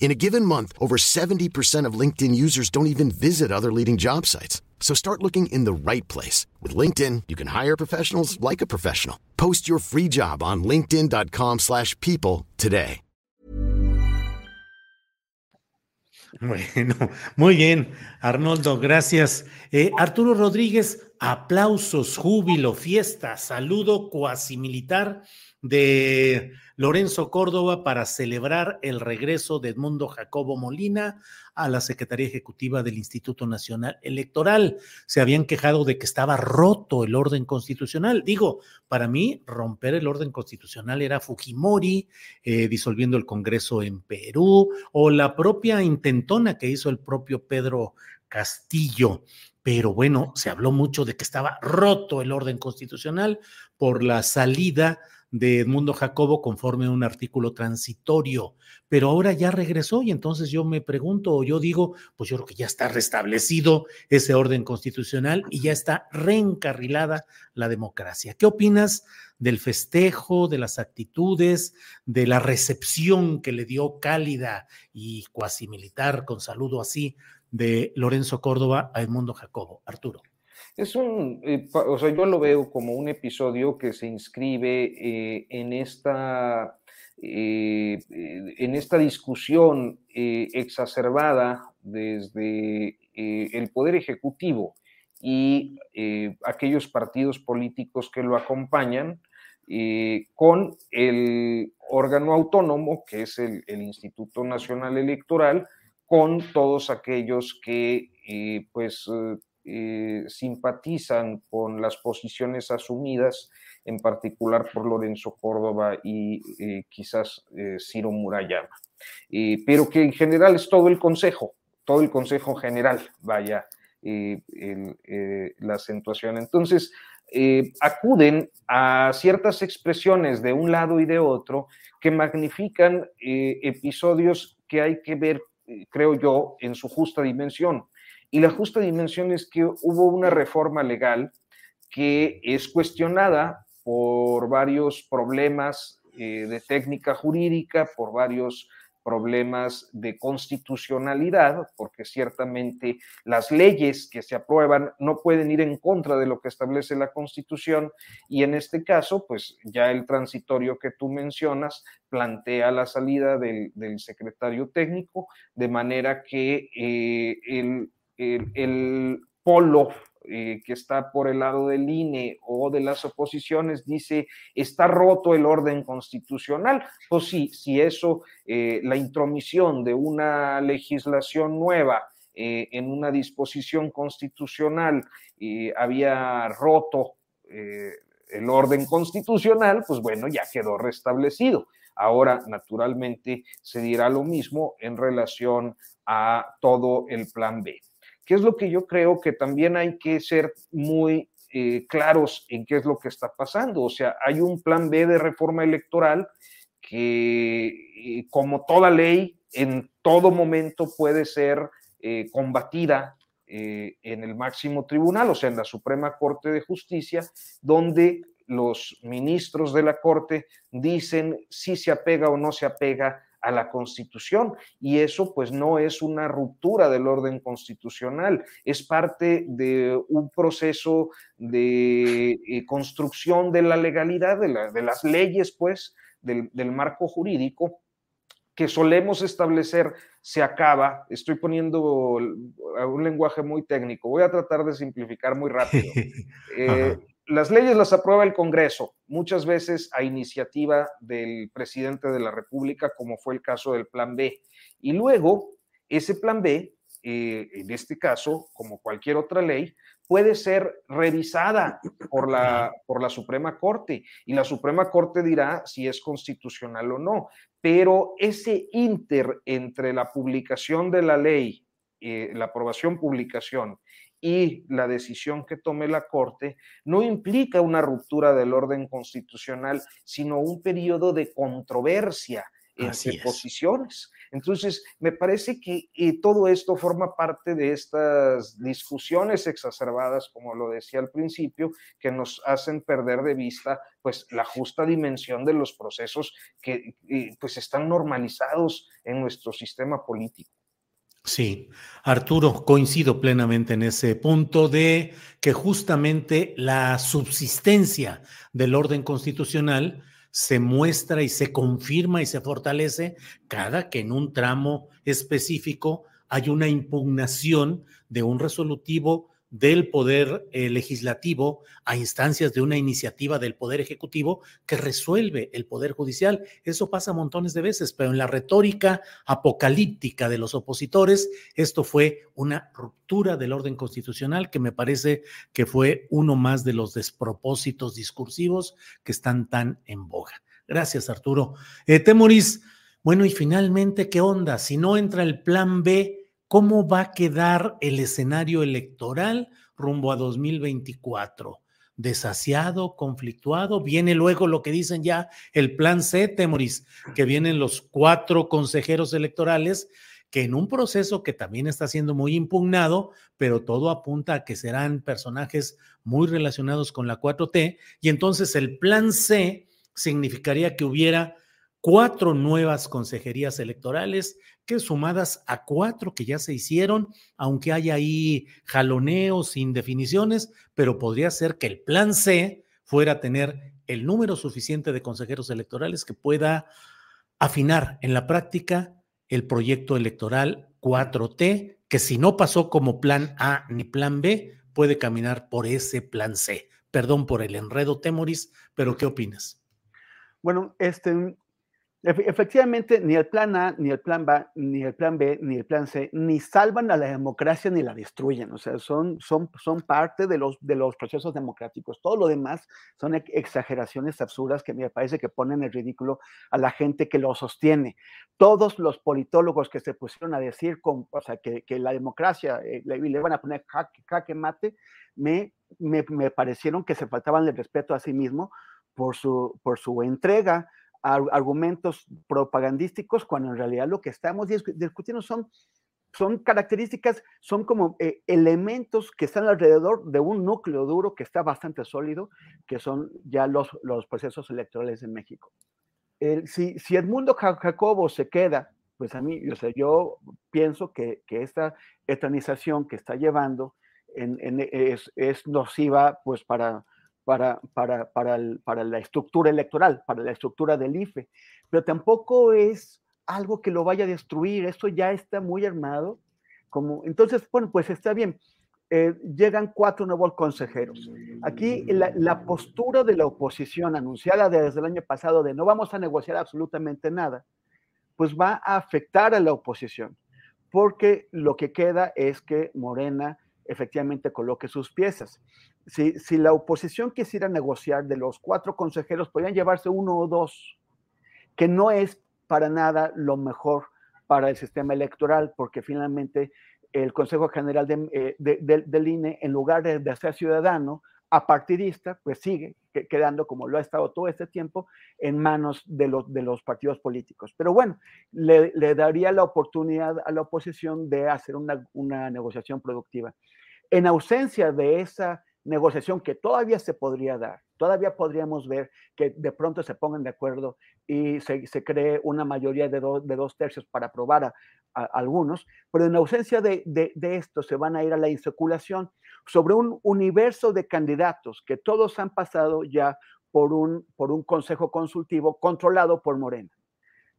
In a given month, over 70% of LinkedIn users don't even visit other leading job sites. So start looking in the right place. With LinkedIn, you can hire professionals like a professional. Post your free job on linkedin.com slash people today. Bueno, muy bien, Arnoldo, gracias. Eh, Arturo Rodríguez, aplausos, júbilo, fiesta, saludo cuasi militar de Lorenzo Córdoba para celebrar el regreso de Edmundo Jacobo Molina a la Secretaría Ejecutiva del Instituto Nacional Electoral. Se habían quejado de que estaba roto el orden constitucional. Digo, para mí, romper el orden constitucional era Fujimori eh, disolviendo el Congreso en Perú o la propia intentona que hizo el propio Pedro Castillo pero bueno, se habló mucho de que estaba roto el orden constitucional por la salida de Edmundo Jacobo conforme a un artículo transitorio, pero ahora ya regresó y entonces yo me pregunto o yo digo, pues yo creo que ya está restablecido ese orden constitucional y ya está reencarrilada la democracia. ¿Qué opinas del festejo, de las actitudes, de la recepción que le dio cálida y cuasi militar con saludo así de Lorenzo Córdoba a Edmundo Jacobo? Arturo. Es un, eh, o sea, yo lo veo como un episodio que se inscribe eh, en, esta, eh, en esta discusión exacerbada desde el Poder Ejecutivo y aquellos partidos políticos que lo acompañan con el órgano autónomo, que es el, el, Instituto Nacional Electoral, con todos aquellos que pues eh, simpatizan con las posiciones asumidas, en particular por Lorenzo Córdoba y eh, quizás eh, Ciro Murayama. pero que en general es todo el Consejo, todo el Consejo General, vaya la acentuación. Entonces, acuden a ciertas expresiones de un lado y de otro que magnifican episodios que hay que ver, creo yo, en su justa dimensión. Y la justa dimensión es que hubo una reforma legal que es cuestionada por varios problemas eh, de técnica jurídica, por varios problemas de constitucionalidad, porque ciertamente las leyes que se aprueban no pueden ir en contra de lo que establece la Constitución y en este caso, pues ya el transitorio que tú mencionas plantea la salida del, secretario técnico, de manera que eh, el, el polo eh, que está por el lado del INE o de las oposiciones dice está roto el orden constitucional. Pues sí, si eso, eh, la intromisión de una legislación nueva eh, en una disposición constitucional había roto el orden constitucional, pues bueno, ya quedó restablecido. Ahora, naturalmente, se dirá lo mismo en relación a todo el plan B. ¿Qué es lo que yo creo que también hay que ser muy eh, claros en qué es lo que está pasando? O sea, hay un plan B de reforma electoral que, eh, como toda ley, en todo momento puede ser eh, combatida en el máximo tribunal, o sea, en la Suprema Corte de Justicia, donde los ministros de la Corte dicen si se apega o no se apega a la Constitución y eso pues no es una ruptura del orden constitucional, es parte de un proceso de eh, construcción de la legalidad, de, las leyes pues del, marco jurídico que solemos establecer se acaba. Estoy poniendo un lenguaje muy técnico. Voy a tratar de simplificar muy rápido. Eh, las leyes las aprueba el Congreso, muchas veces a iniciativa del presidente de la República, como fue el caso del Plan B. Y luego, ese Plan B, eh, en este caso, como cualquier otra ley, puede ser revisada por la, por la Suprema Corte y la Suprema Corte dirá si es constitucional o no. Pero ese inter entre la publicación de la ley, eh, la aprobación, publicación y la decisión que tome la Corte no implica una ruptura del orden constitucional, sino un periodo de controversia entre posiciones. Entonces, me parece que eh, todo esto forma parte de estas discusiones exacerbadas, como lo decía al principio, que nos hacen perder de vista pues la justa dimensión de los procesos que eh, pues están normalizados en nuestro sistema político. Sí, Arturo, coincido plenamente en ese punto de que justamente la subsistencia del orden constitucional se muestra y se confirma y se fortalece cada que en un tramo específico hay una impugnación de un resolutivo del poder eh, legislativo a instancias de una iniciativa del poder ejecutivo que resuelve el poder judicial. Eso pasa montones de veces, pero en la retórica apocalíptica de los opositores, esto fue una ruptura del orden constitucional que me parece que fue uno más de los despropósitos discursivos que están tan en boga. Gracias, Arturo. Eh, Temoris, bueno, y finalmente, ¿qué onda? Si no entra el plan B, ¿Cómo va a quedar el escenario electoral rumbo a 2024? desasiado, conflictuado. Viene luego lo que dicen ya el plan C, Temoris, que vienen los cuatro consejeros electorales, que en un proceso que también está siendo muy impugnado, pero todo apunta a que serán personajes muy relacionados con la 4T, y entonces el plan C significaría que hubiera cuatro nuevas consejerías electorales que sumadas a cuatro que ya se hicieron, aunque hay ahí jaloneos, indefiniciones, pero podría ser que el plan C fuera a tener el número suficiente de consejeros electorales que pueda afinar en la práctica el proyecto electoral 4T, que si no pasó como plan A ni plan B, puede caminar por ese plan C. Perdón por el enredo, Temoris, pero ¿qué opinas? Bueno, este, Efectivamente, ni el plan A, ni el plan B, ni el plan B, ni el plan C, ni salvan a la democracia ni la destruyen. O sea, son, son, son parte de los, de los procesos democráticos. Todo lo demás son exageraciones absurdas que me parece que ponen en ridículo a la gente que lo sostiene. Todos los politólogos que se pusieron a decir con, o sea, que, que la democracia eh, le, le, van a poner jaque, mate, me, me, me parecieron que se faltaban el respeto a sí mismo por su, por su entrega argumentos propagandísticos cuando en realidad lo que estamos discutiendo son, son características, son como eh, elementos que están alrededor de un núcleo duro que está bastante sólido, que son ya los, los procesos electorales en México. si, si Edmundo Jacobo se queda pues a mí, o sea, yo pienso que, que esta eternización que está llevando es, es, nociva pues para, para, para, para, para, la estructura electoral, para la estructura del IFE, pero tampoco es algo que lo vaya a destruir, esto ya está muy armado. Como, entonces, bueno, pues está bien. Eh, llegan cuatro nuevos consejeros. Aquí la, postura de la oposición anunciada desde el año pasado de no vamos a negociar absolutamente nada, pues va a afectar a la oposición, porque lo que queda es que Morena efectivamente coloque sus piezas. Si, si la oposición quisiera negociar de los cuatro consejeros, podrían llevarse uno o dos, que no es para nada lo mejor para el sistema electoral, porque finalmente el Consejo General de, eh, del INE, en lugar de, de, ser ciudadano, apartidista, pues sigue quedando, como lo ha estado todo este tiempo, en manos de los, de los partidos políticos. Pero bueno, le, le daría la oportunidad a la oposición de hacer una, una negociación productiva. En ausencia de esa negociación que todavía se podría dar, todavía podríamos ver que de pronto se pongan de acuerdo y se, se cree una mayoría de, do, de, dos tercios para aprobar a, algunos, pero en ausencia de, de, de, esto se van a ir a la inseculación sobre un universo de candidatos que todos han pasado ya por un, por un consejo consultivo controlado por Morena.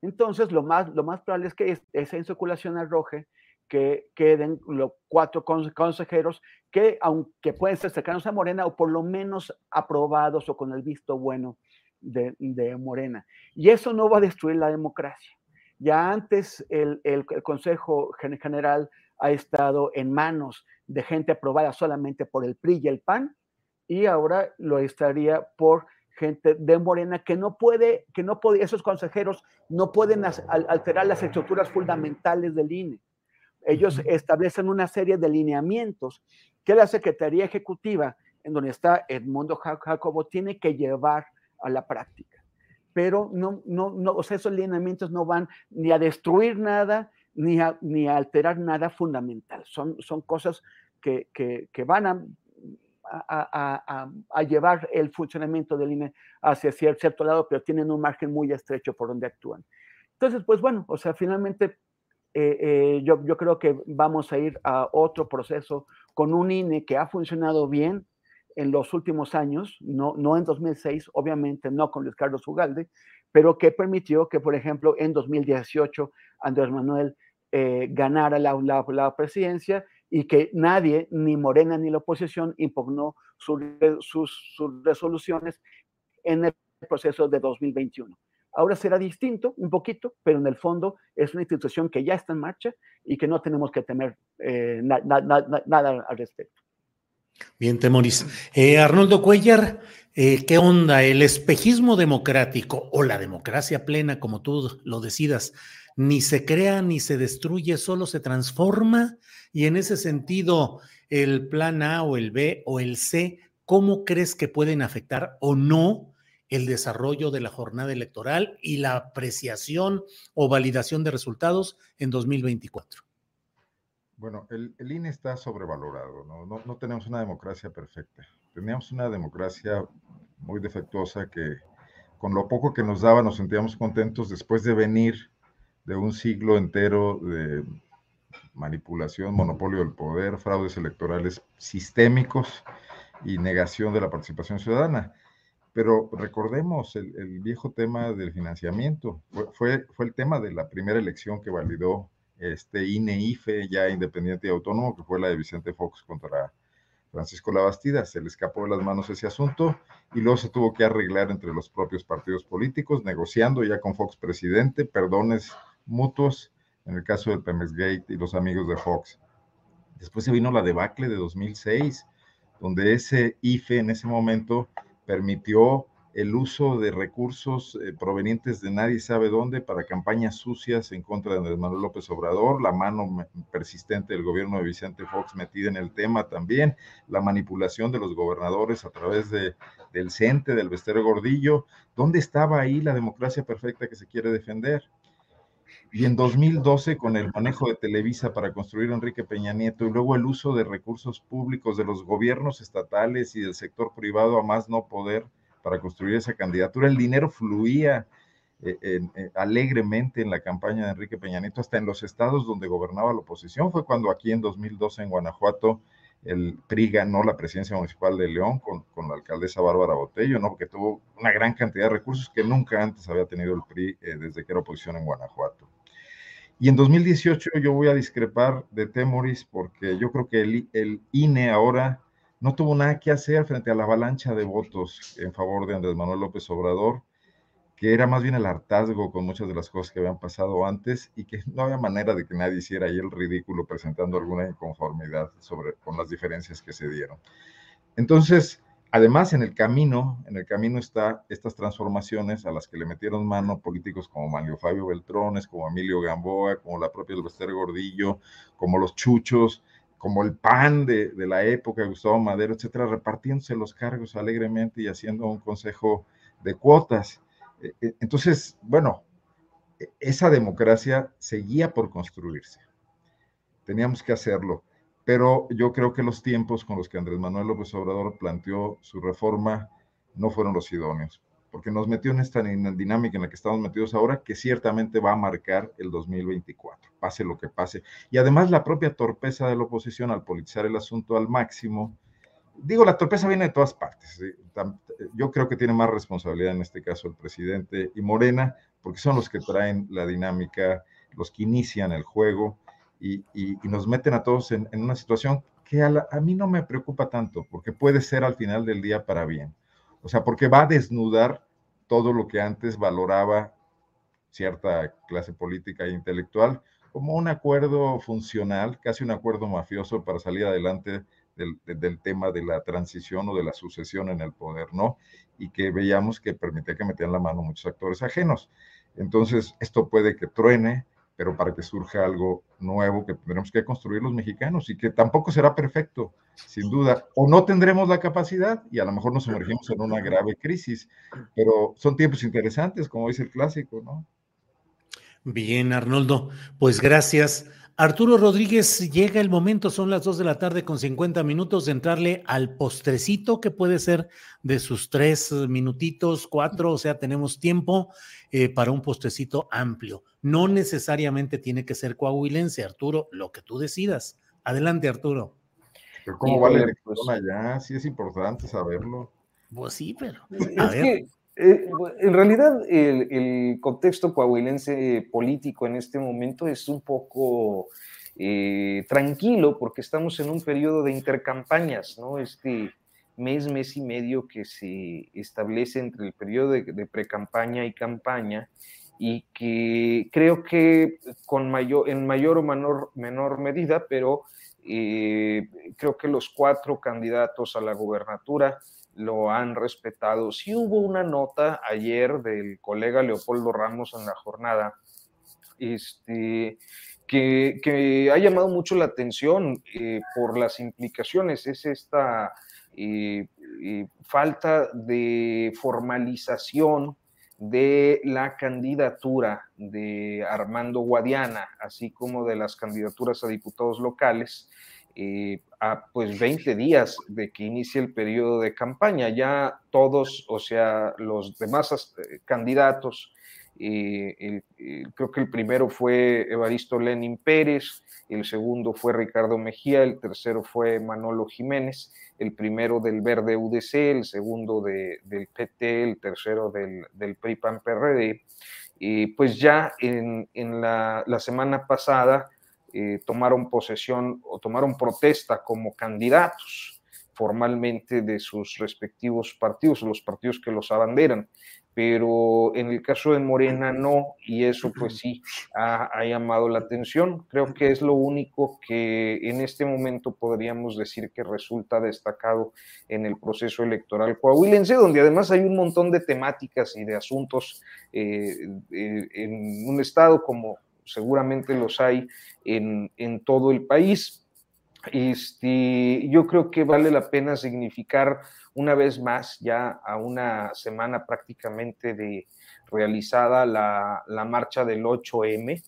Entonces, lo más, lo más probable es que esa inseculación arroje que queden los cuatro consejeros que, aunque pueden ser cercanos a Morena, o por lo menos aprobados o con el visto bueno de, Morena. Y eso no va a destruir la democracia. Ya antes el, el, el, Consejo General ha estado en manos de gente aprobada solamente por el PRI y el PAN, y ahora lo estaría por gente de Morena que no puede, que no puede, esos consejeros no pueden alterar las estructuras fundamentales del INE ellos establecen una serie de lineamientos que la Secretaría Ejecutiva, en donde está Edmundo Jacobo, tiene que llevar a la práctica. Pero no, no, no, o sea, esos lineamientos no van ni a destruir nada, ni a, ni a alterar nada fundamental. Son, son cosas que, que, que van a, a, a, a, llevar el funcionamiento del INE hacia cierto lado, pero tienen un margen muy estrecho por donde actúan. Entonces, pues bueno, o sea, finalmente eh, eh, yo, yo, creo que vamos a ir a otro proceso con un INE que ha funcionado bien en los últimos años, no, en 2006, obviamente no con Luis Carlos Ugalde, pero que permitió que, por ejemplo, en 2018 Andrés Manuel eh, ganara la, la, la, presidencia y que nadie, ni Morena ni la oposición, impugnó su, sus, sus resoluciones en el proceso de 2021. Ahora será distinto un poquito, pero en el fondo es una institución que ya está en marcha y que no tenemos que temer eh, na, na, na, nada al respecto. Bien, Temoris. Eh, Arnoldo Cuellar, eh, ¿qué onda? ¿El espejismo democrático o la democracia plena, como tú lo decidas, ni se crea ni se destruye, solo se transforma? Y en ese sentido, el plan A o el B o el C, ¿cómo crees que pueden afectar o no el desarrollo de la jornada electoral y la apreciación o validación de resultados en 2024? Bueno, el, el INE está sobrevalorado, ¿no? ¿no? No, tenemos una democracia perfecta. Teníamos una democracia muy defectuosa que con lo poco que nos daba nos sentíamos contentos después de venir de un siglo entero de manipulación, monopolio del poder, fraudes electorales sistémicos y negación de la participación ciudadana. Pero recordemos el, viejo tema del financiamiento. Fue, fue, el tema de la primera elección que validó este INE-IFE, ya independiente y autónomo, que fue la de Vicente Fox contra Francisco Labastida. Se le escapó de las manos ese asunto y luego se tuvo que arreglar entre los propios partidos políticos, negociando ya con Fox presidente, perdones mutuos en el caso del Pemex Gate y los amigos de Fox. Después se vino la debacle de 2006, donde ese IFE en ese momento permitió el uso de recursos eh, provenientes de nadie sabe dónde para campañas sucias en contra de Manuel López Obrador, la mano persistente del gobierno de Vicente Fox metida en el tema también, la manipulación de los gobernadores a través de, del CENTE, del Vestero Gordillo. ¿Dónde estaba ahí la democracia perfecta que se quiere defender? Y en 2012, con el manejo de Televisa para construir Enrique Peña Nieto y luego el uso de recursos públicos de los gobiernos estatales y del sector privado a más no poder para construir esa candidatura, el dinero fluía. alegremente en la campaña de Enrique Peña Nieto, hasta en los estados donde gobernaba la oposición. Fue cuando aquí en 2012 en Guanajuato el PRI ganó la presidencia municipal de León con, con, la alcaldesa Bárbara Botello, ¿no? Porque tuvo una gran cantidad de recursos que nunca antes había tenido el PRI eh, desde que era oposición en Guanajuato. Y en 2018 yo voy a discrepar de Temoris porque yo creo que el, el INE ahora no tuvo nada que hacer frente a la avalancha de votos en favor de Andrés Manuel López Obrador que era más bien el hartazgo con muchas de las cosas que habían pasado antes y que no había manera de que nadie hiciera ahí el ridículo presentando alguna inconformidad sobre, con las diferencias que se dieron. Entonces, además, en el camino, en el camino está estas transformaciones a las que le metieron mano políticos como Manlio Fabio Beltrones, como Emilio Gamboa, como la propia Elvester Gordillo, como los Chuchos, como el PAN de, de la época, Gustavo Madero, etcétera, repartiéndose los cargos alegremente y haciendo un consejo de cuotas. E, e, entonces, bueno, e, esa democracia seguía por construirse. Teníamos que hacerlo. Pero yo creo que los tiempos con los que Andrés Manuel López Obrador planteó su reforma no fueron los idóneos, porque nos metió en esta dinámica en la que estamos metidos ahora, que ciertamente va a marcar el 2024, pase lo que pase. Y además la propia torpeza de la oposición al politizar el asunto al máximo, digo, la torpeza viene de todas partes. Yo creo que tiene más responsabilidad en este caso el presidente y Morena, porque son los que traen la dinámica, los que inician el juego y, nos meten a todos en, una situación que a, mí no me preocupa tanto, porque puede ser al final del día para bien. O sea, porque va a desnudar todo lo que antes valoraba cierta clase política e intelectual como un acuerdo funcional, casi un acuerdo mafioso para salir adelante del, tema de la transición o de la sucesión en el poder, ¿no? Y que veíamos que permitía que metían la mano muchos actores ajenos. Entonces, esto puede que truene, pero para que surja algo nuevo que tendremos que construir los mexicanos y que tampoco será perfecto, sin duda, o no tendremos la capacidad y a lo mejor nos sumergimos en una grave crisis, pero son tiempos interesantes, como dice el clásico, ¿no? Bien, Arnoldo, pues gracias. Arturo Rodríguez, llega el momento, son las 2 de la tarde con 50 minutos de entrarle al postrecito que puede ser de sus tres minutitos, cuatro, o sea, tenemos tiempo eh, para un postrecito amplio. No necesariamente tiene que ser coahuilense, Arturo, lo que tú decidas. Adelante, Arturo. ¿Cómo va la elección allá? Sí es importante saberlo. Pues sí, pero... A ver. Eh, en realidad, el, contexto coahuilense político en este momento es un poco eh, tranquilo porque estamos en un periodo de intercampañas, ¿no? Este mes, mes y medio que se establece entre el periodo de, precampaña y campaña y que creo que con mayor, en mayor o menor, menor medida, pero eh, creo que los cuatro candidatos a la gubernatura lo han respetado. Sí hubo una nota ayer del colega Leopoldo Ramos en la jornada, este, que, ha llamado mucho la atención eh, por las implicaciones. Es esta eh, falta de formalización de la candidatura de Armando Guadiana, así como de las candidaturas a diputados locales, eh, a pues 20 días de que inicie el periodo de campaña. Ya todos, o sea, los demás eh, candidatos, eh, creo que el primero fue Evaristo Lenin Pérez, el segundo fue Ricardo Mejía, el tercero fue Manolo Jiménez, el primero del Verde UDC, el segundo del PT, el tercero del, del PRI-PAN-PRD. pues ya en, la, la semana pasada, eh, tomaron posesión o tomaron protesta como candidatos formalmente de sus respectivos partidos, los partidos que los abanderan, pero en el caso de Morena no, y eso pues sí ha, ha, llamado la atención. Creo que es lo único que en este momento podríamos decir que resulta destacado en el proceso electoral coahuilense, donde además hay un montón de temáticas y de asuntos eh, eh, en un estado como, seguramente los hay en, todo el país. Este, yo creo que vale la pena significar una vez más, ya a una semana prácticamente de realizada la, marcha del 8M,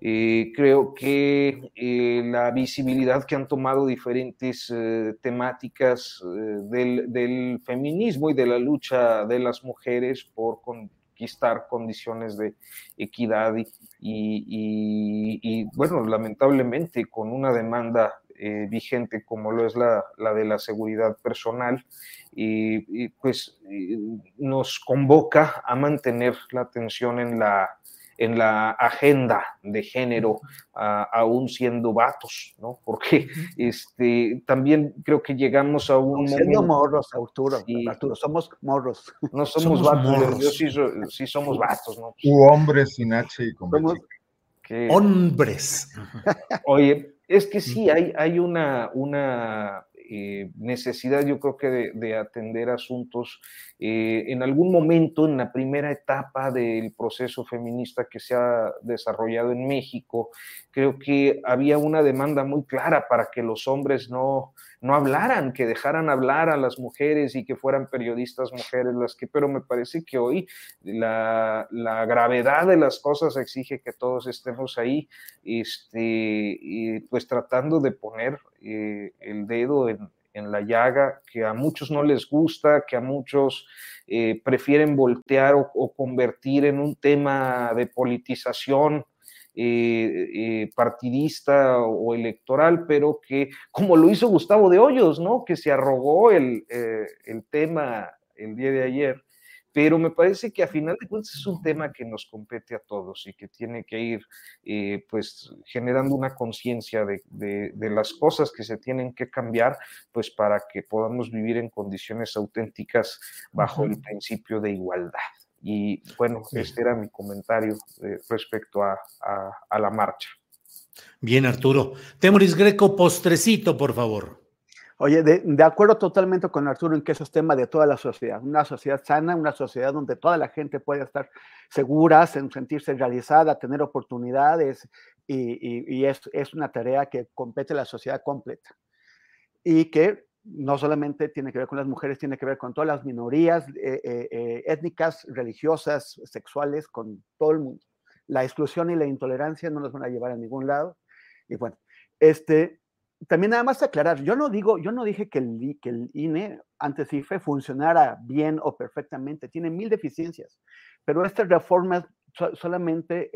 eh, creo que eh, la visibilidad que han tomado diferentes eh, temáticas del, del, feminismo y de la lucha de las mujeres por, con, conquistar condiciones de equidad y, bueno, lamentablemente con una demanda eh, vigente como lo es la, de la seguridad personal, y, pues nos convoca a mantener la atención en la, en la agenda de género, aún siendo vatos, ¿no? Porque este, también creo que llegamos a un siendo morros, Arturo, Arturo, somos morros. No somos, vatos, yo sí, sí, somos vatos, ¿no? U hombres sin H y con Hombres. Oye, es que sí, hay, hay una, una eh, necesidad, yo creo que de, atender asuntos eh, en algún momento, en la primera etapa del proceso feminista que se ha desarrollado en México, creo que había una demanda muy clara para que los hombres no, no hablaran, que dejaran hablar a las mujeres y que fueran periodistas mujeres las que, pero me parece que hoy la, gravedad de las cosas exige que todos estemos ahí, este, pues tratando de poner eh, el dedo en, la llaga, que a muchos no les gusta, que a muchos eh, prefieren voltear o convertir en un tema de politización eh, partidista o electoral, pero que, como lo hizo Gustavo de Hoyos, ¿no? Que se arrogó el, el tema el día de ayer, pero me parece que a final de cuentas es un tema que nos compete a todos y que tiene que ir pues generando una conciencia de, de, de, las cosas que se tienen que cambiar pues para que podamos vivir en condiciones auténticas bajo el principio de igualdad. Y bueno, este era mi comentario eh, respecto a, la marcha. Bien, Arturo. Temoris Greco, postrecito, por favor. Oye, de, acuerdo totalmente con Arturo en que eso es tema de toda la sociedad. Una sociedad sana, una sociedad donde toda la gente puede estar segura, sentirse realizada, tener oportunidades, y, es, es, una tarea que compete a la sociedad completa. Y que no solamente tiene que ver con las mujeres, tiene que ver con todas las minorías eh, eh, eh, étnicas, religiosas, sexuales, con todo el mundo. La exclusión y la intolerancia no nos van a llevar a ningún lado. Y bueno, este, también nada más aclarar, yo no digo, yo no dije que el, que el INE antes IFE funcionara bien o perfectamente, tiene mil deficiencias, pero estas reformas solamente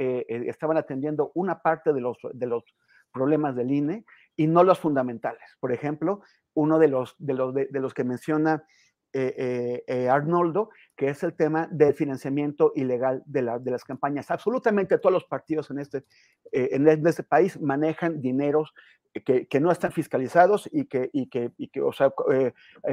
estaban atendiendo una parte de los, de los problemas del INE y no los fundamentales. Por ejemplo, uno de los, de los, de, los que menciona eh, eh, eh, Arnoldo, que es el tema del financiamiento ilegal de, las campañas. Absolutamente todos los partidos en este, en este país manejan dineros que, no están fiscalizados y que, y que, y que o sea,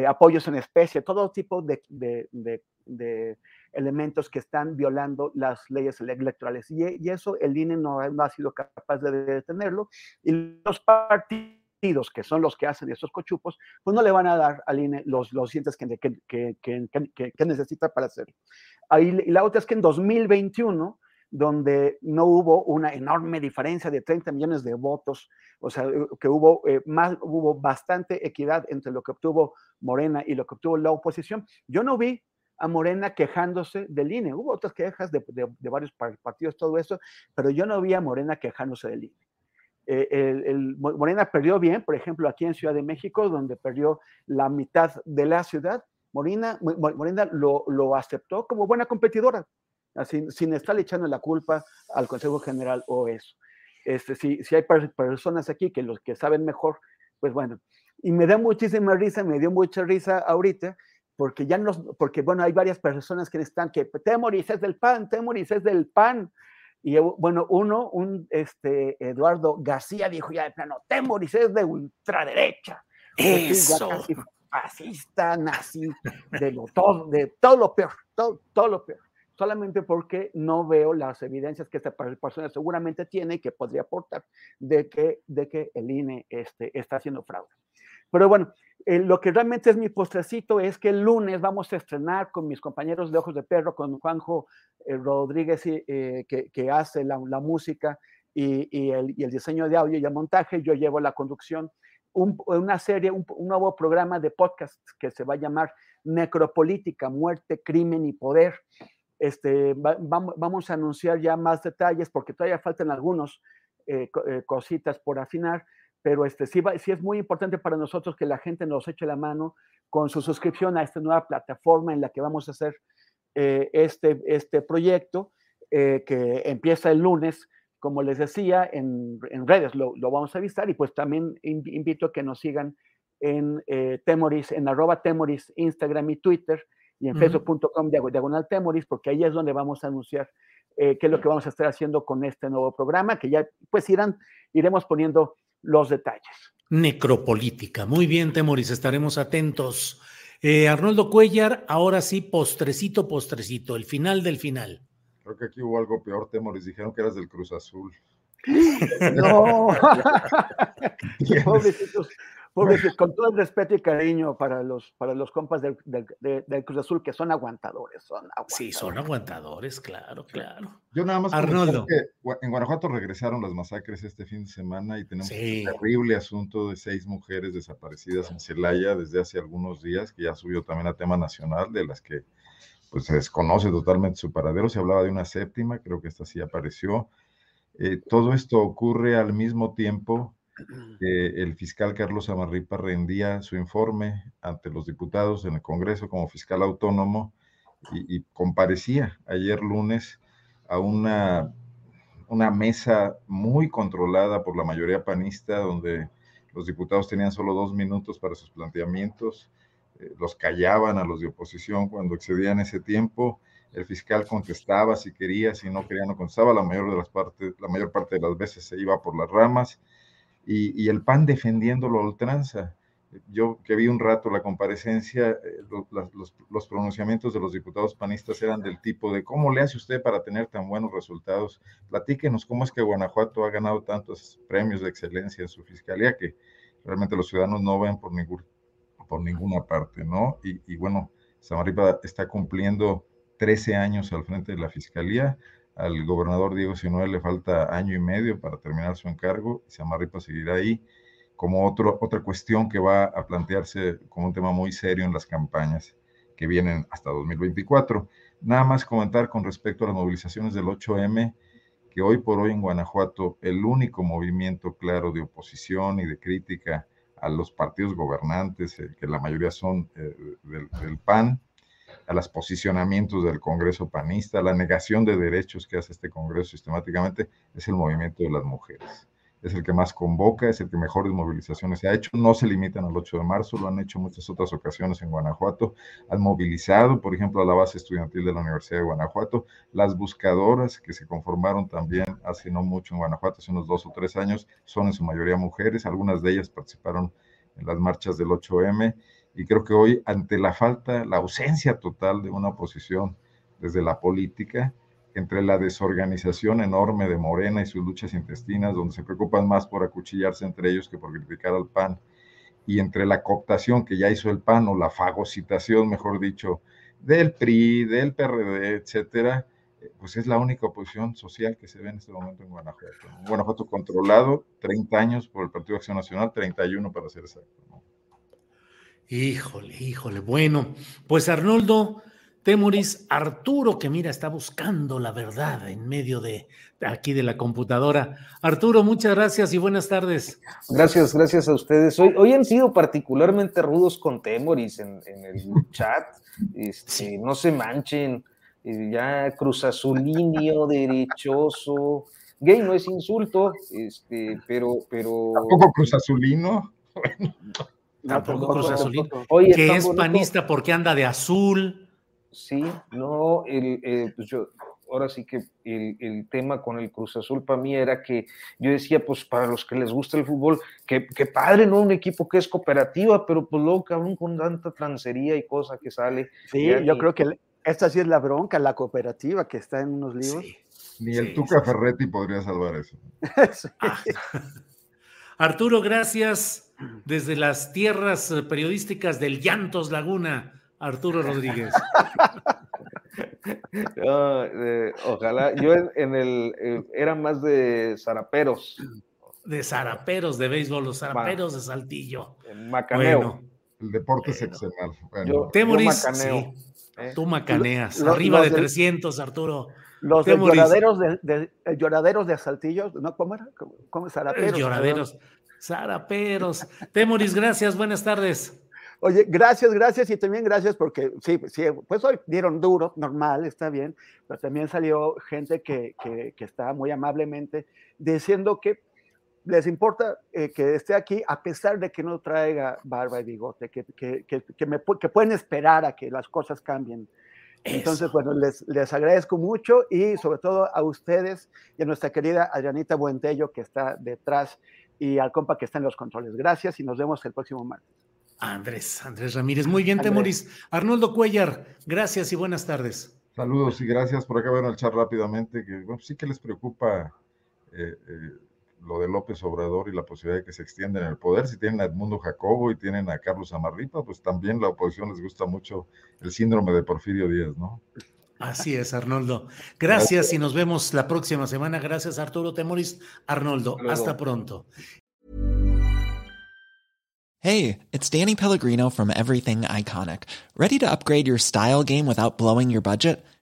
apoyos en especie, todo tipo de, de, elementos que están violando las leyes electorales. Y, eso el INE no, no ha sido capaz de detenerlo. Y los partidos que son los que hacen estos cochupos, pues no le van a dar al INE los, los dientes que, que, que, que, necesita para hacerlo. Ahí, y la otra es que en 2021, donde no hubo una enorme diferencia de 30 millones de votos, o sea, eh, que hubo, eh, más, hubo bastante equidad entre lo que obtuvo Morena y lo que obtuvo la oposición. Yo no vi a Morena quejándose del INE. Hubo otras quejas de, de, varios partidos, todo eso, pero yo no vi a Morena quejándose del INE. Eh, Morena perdió bien, por ejemplo, aquí en Ciudad de México, donde perdió la mitad de la ciudad, Morena, Morena lo, lo aceptó como buena competidora, así, sin estarle echando la culpa al Consejo General o eso. Este, si, si hay personas aquí que los que saben mejor, pues bueno. Y me da muchísima risa, me dio mucha risa ahorita, porque ya no, porque bueno, hay varias personas que están que Temoris es del PAN, Temoris es del PAN, y bueno, uno, un este, Eduardo García dijo ya de plano, Temoris es de ultraderecha. Eso. casi fascista, nazi, de, lo, todo, de todo lo peor, todo, todo lo peor. Solamente porque no veo las evidencias que esta persona seguramente tiene y que podría aportar de que, de que el INE este, está haciendo fraude. Pero bueno, eh, lo que realmente es mi postrecito es que el lunes vamos a estrenar con mis compañeros de Ojos de Perro, con Juanjo eh, Rodríguez, eh, que, hace la, música y, el, diseño de audio y el montaje. Yo llevo la conducción, una serie, un, nuevo programa de podcast que se va a llamar Necropolítica, Muerte, Crimen y Poder. Este, vamos a anunciar ya más detalles porque todavía faltan algunos cositas por afinar pero este, sí, es muy importante para nosotros que la gente nos eche la mano con su suscripción a esta nueva plataforma en la que vamos a hacer eh, este, este proyecto eh, que empieza el lunes, como les decía, en, redes lo, vamos a avisar y pues también invito a que nos sigan en Temoris, en arroba Temoris, Instagram y Twitter y en facebook.com diagonal Temoris, porque ahí es donde vamos a anunciar qué es lo que vamos a estar haciendo con este nuevo programa, que ya pues irán, iremos poniendo los detalles. Necropolítica. Muy bien, Temoris, estaremos atentos. Eh, Arnoldo Cuellar, ahora sí, postrecito, postrecito, el final del final. Creo que aquí hubo algo peor, Temoris. Dijeron que eras del Cruz Azul. No. Pobrecitos con todo el respeto y cariño para los, para los compas del, Cruz Azul, que son aguantadores, son Sí, son aguantadores, claro, claro. Yo nada más Arnoldo. que en Guanajuato regresaron las masacres este fin de semana y tenemos un terrible asunto de seis mujeres desaparecidas en Celaya desde hace algunos días, que ya subió también a tema nacional, de las que pues se desconoce totalmente su paradero. Se hablaba de una séptima, creo que esta sí apareció. Eh, todo esto ocurre al mismo tiempo el fiscal Carlos Amarripa rendía su informe ante los diputados en el Congreso como fiscal autónomo y, comparecía ayer lunes a una, una mesa muy controlada por la mayoría panista, donde los diputados tenían solo dos minutos para sus planteamientos, eh, los callaban a los de oposición cuando excedían ese tiempo, el fiscal contestaba si quería, si no quería no contestaba, la mayor, de las partes, la mayor parte de las veces se iba por las ramas, y, el PAN defendiéndolo a ultranza. Yo que vi un rato la comparecencia, eh, los, pronunciamientos de los diputados panistas eran del tipo de ¿cómo le hace usted para tener tan buenos resultados? Platíquenos cómo es que Guanajuato ha ganado tantos premios de excelencia en su fiscalía que realmente los ciudadanos no ven por, ningún, por ninguna parte, ¿no? Y, y bueno, Samaripa está cumpliendo 13 años al frente de la fiscalía, al gobernador Diego Sinue le falta año y medio para terminar su encargo y Samarripa seguirá ahí como otro, otra cuestión que va a plantearse como un tema muy serio en las campañas que vienen hasta 2024. Nada más comentar con respecto a las movilizaciones del 8M, que hoy por hoy en Guanajuato el único movimiento claro de oposición y de crítica a los partidos gobernantes, eh, que la mayoría son eh, del PAN, a los posicionamientos del Congreso panista, la negación de derechos que hace este Congreso sistemáticamente, es el movimiento de las mujeres. Es el que más convoca, es el que mejores movilizaciones se ha hecho. No se limitan al 8 de marzo, lo han hecho muchas otras ocasiones en Guanajuato. Han movilizado, por ejemplo, a la base estudiantil de la Universidad de Guanajuato. Las buscadoras que se conformaron también hace no mucho en Guanajuato, hace unos dos o tres años, son en su mayoría mujeres. Algunas de ellas participaron en las marchas del 8M y creo que hoy, ante la falta, la ausencia total de una oposición desde la política, entre la desorganización enorme de Morena y sus luchas intestinas, donde se preocupan más por acuchillarse entre ellos que por criticar al PAN, y entre la cooptación que ya hizo el PAN, o la fagocitación, mejor dicho, del PRI, del PRD, etcétera, pues es la única oposición social que se ve en este momento en Guanajuato. Guanajuato controlado, 30 años por el Partido Acción Nacional, 31 para ser exacto. Híjole, híjole. Bueno, pues Arnoldo Temoris, Arturo, que mira, está buscando la verdad en medio de aquí de la computadora. Arturo, muchas gracias y buenas tardes. Gracias, gracias a ustedes. Hoy, hoy han sido particularmente rudos con Temoris en, el chat. Este, no se manchen. Eh, ya cruzazulinio, derechoso. Gay no es insulto, este, pero, pero. ¿Tampoco cruzazulino? Tampoco Cruz Azul. que es panista porque anda de azul. Sí, no, el, pues yo, ahora sí que el, tema con el Cruz Azul para mí era que yo decía, pues para los que les gusta el fútbol, que, padre, ¿no? Un equipo que es cooperativa, pero pues luego cabrón con tanta trancería y cosa que sale. Sí, yo creo que esta sí es la bronca, la cooperativa que está en unos libros. Ni el Tuca Ferretti podría salvar eso. Ah. Arturo, gracias desde las tierras eh, periodísticas del Llantos Laguna, Arturo Rodríguez. ojalá, yo en, el, eh, era más de zaraperos. De zaraperos de béisbol, los zaraperos de Saltillo. Macaneo. el deporte es excepcional. Bueno. macaneo. ¿eh? Tú macaneas, arriba de 300, Arturo. Los lloraderos de, lloraderos de Saltillo, ¿no? ¿Cómo era? ¿Cómo, zaraperos? Lloraderos. Sara Peros. Temoris, gracias, buenas tardes. Oye, gracias, gracias y también gracias porque sí, sí, pues hoy dieron duro, normal, está bien, pero también salió gente que, que, que está muy amablemente diciendo que les importa eh, que esté aquí a pesar de que no traiga barba y bigote, que, que, que, me, que pueden esperar a que las cosas cambien. Entonces, bueno, les, les agradezco mucho y sobre todo a ustedes y a nuestra querida Adrianita Buentello que está detrás y al compa que está en los controles. Gracias y nos vemos el próximo martes. Andrés, Andrés Ramírez. Muy bien, Temoris. Arnoldo Cuellar, gracias y buenas tardes. Saludos y gracias por acá. Bueno, el chat rápidamente, que bueno, sí que les preocupa eh, eh, lo de López Obrador y la posibilidad de que se extienda en el poder. Si tienen a Edmundo Jacobo y tienen a Carlos Amarripa, pues también la oposición les gusta mucho el síndrome de Porfirio Díaz, ¿no? Así es, Arnoldo. Gracias y nos vemos la próxima semana. Gracias, Arturo Temoris. Arnoldo, hasta pronto. Hey, it's Danny Pellegrino from Everything Iconic. ¿Ready to upgrade your style game without blowing your budget?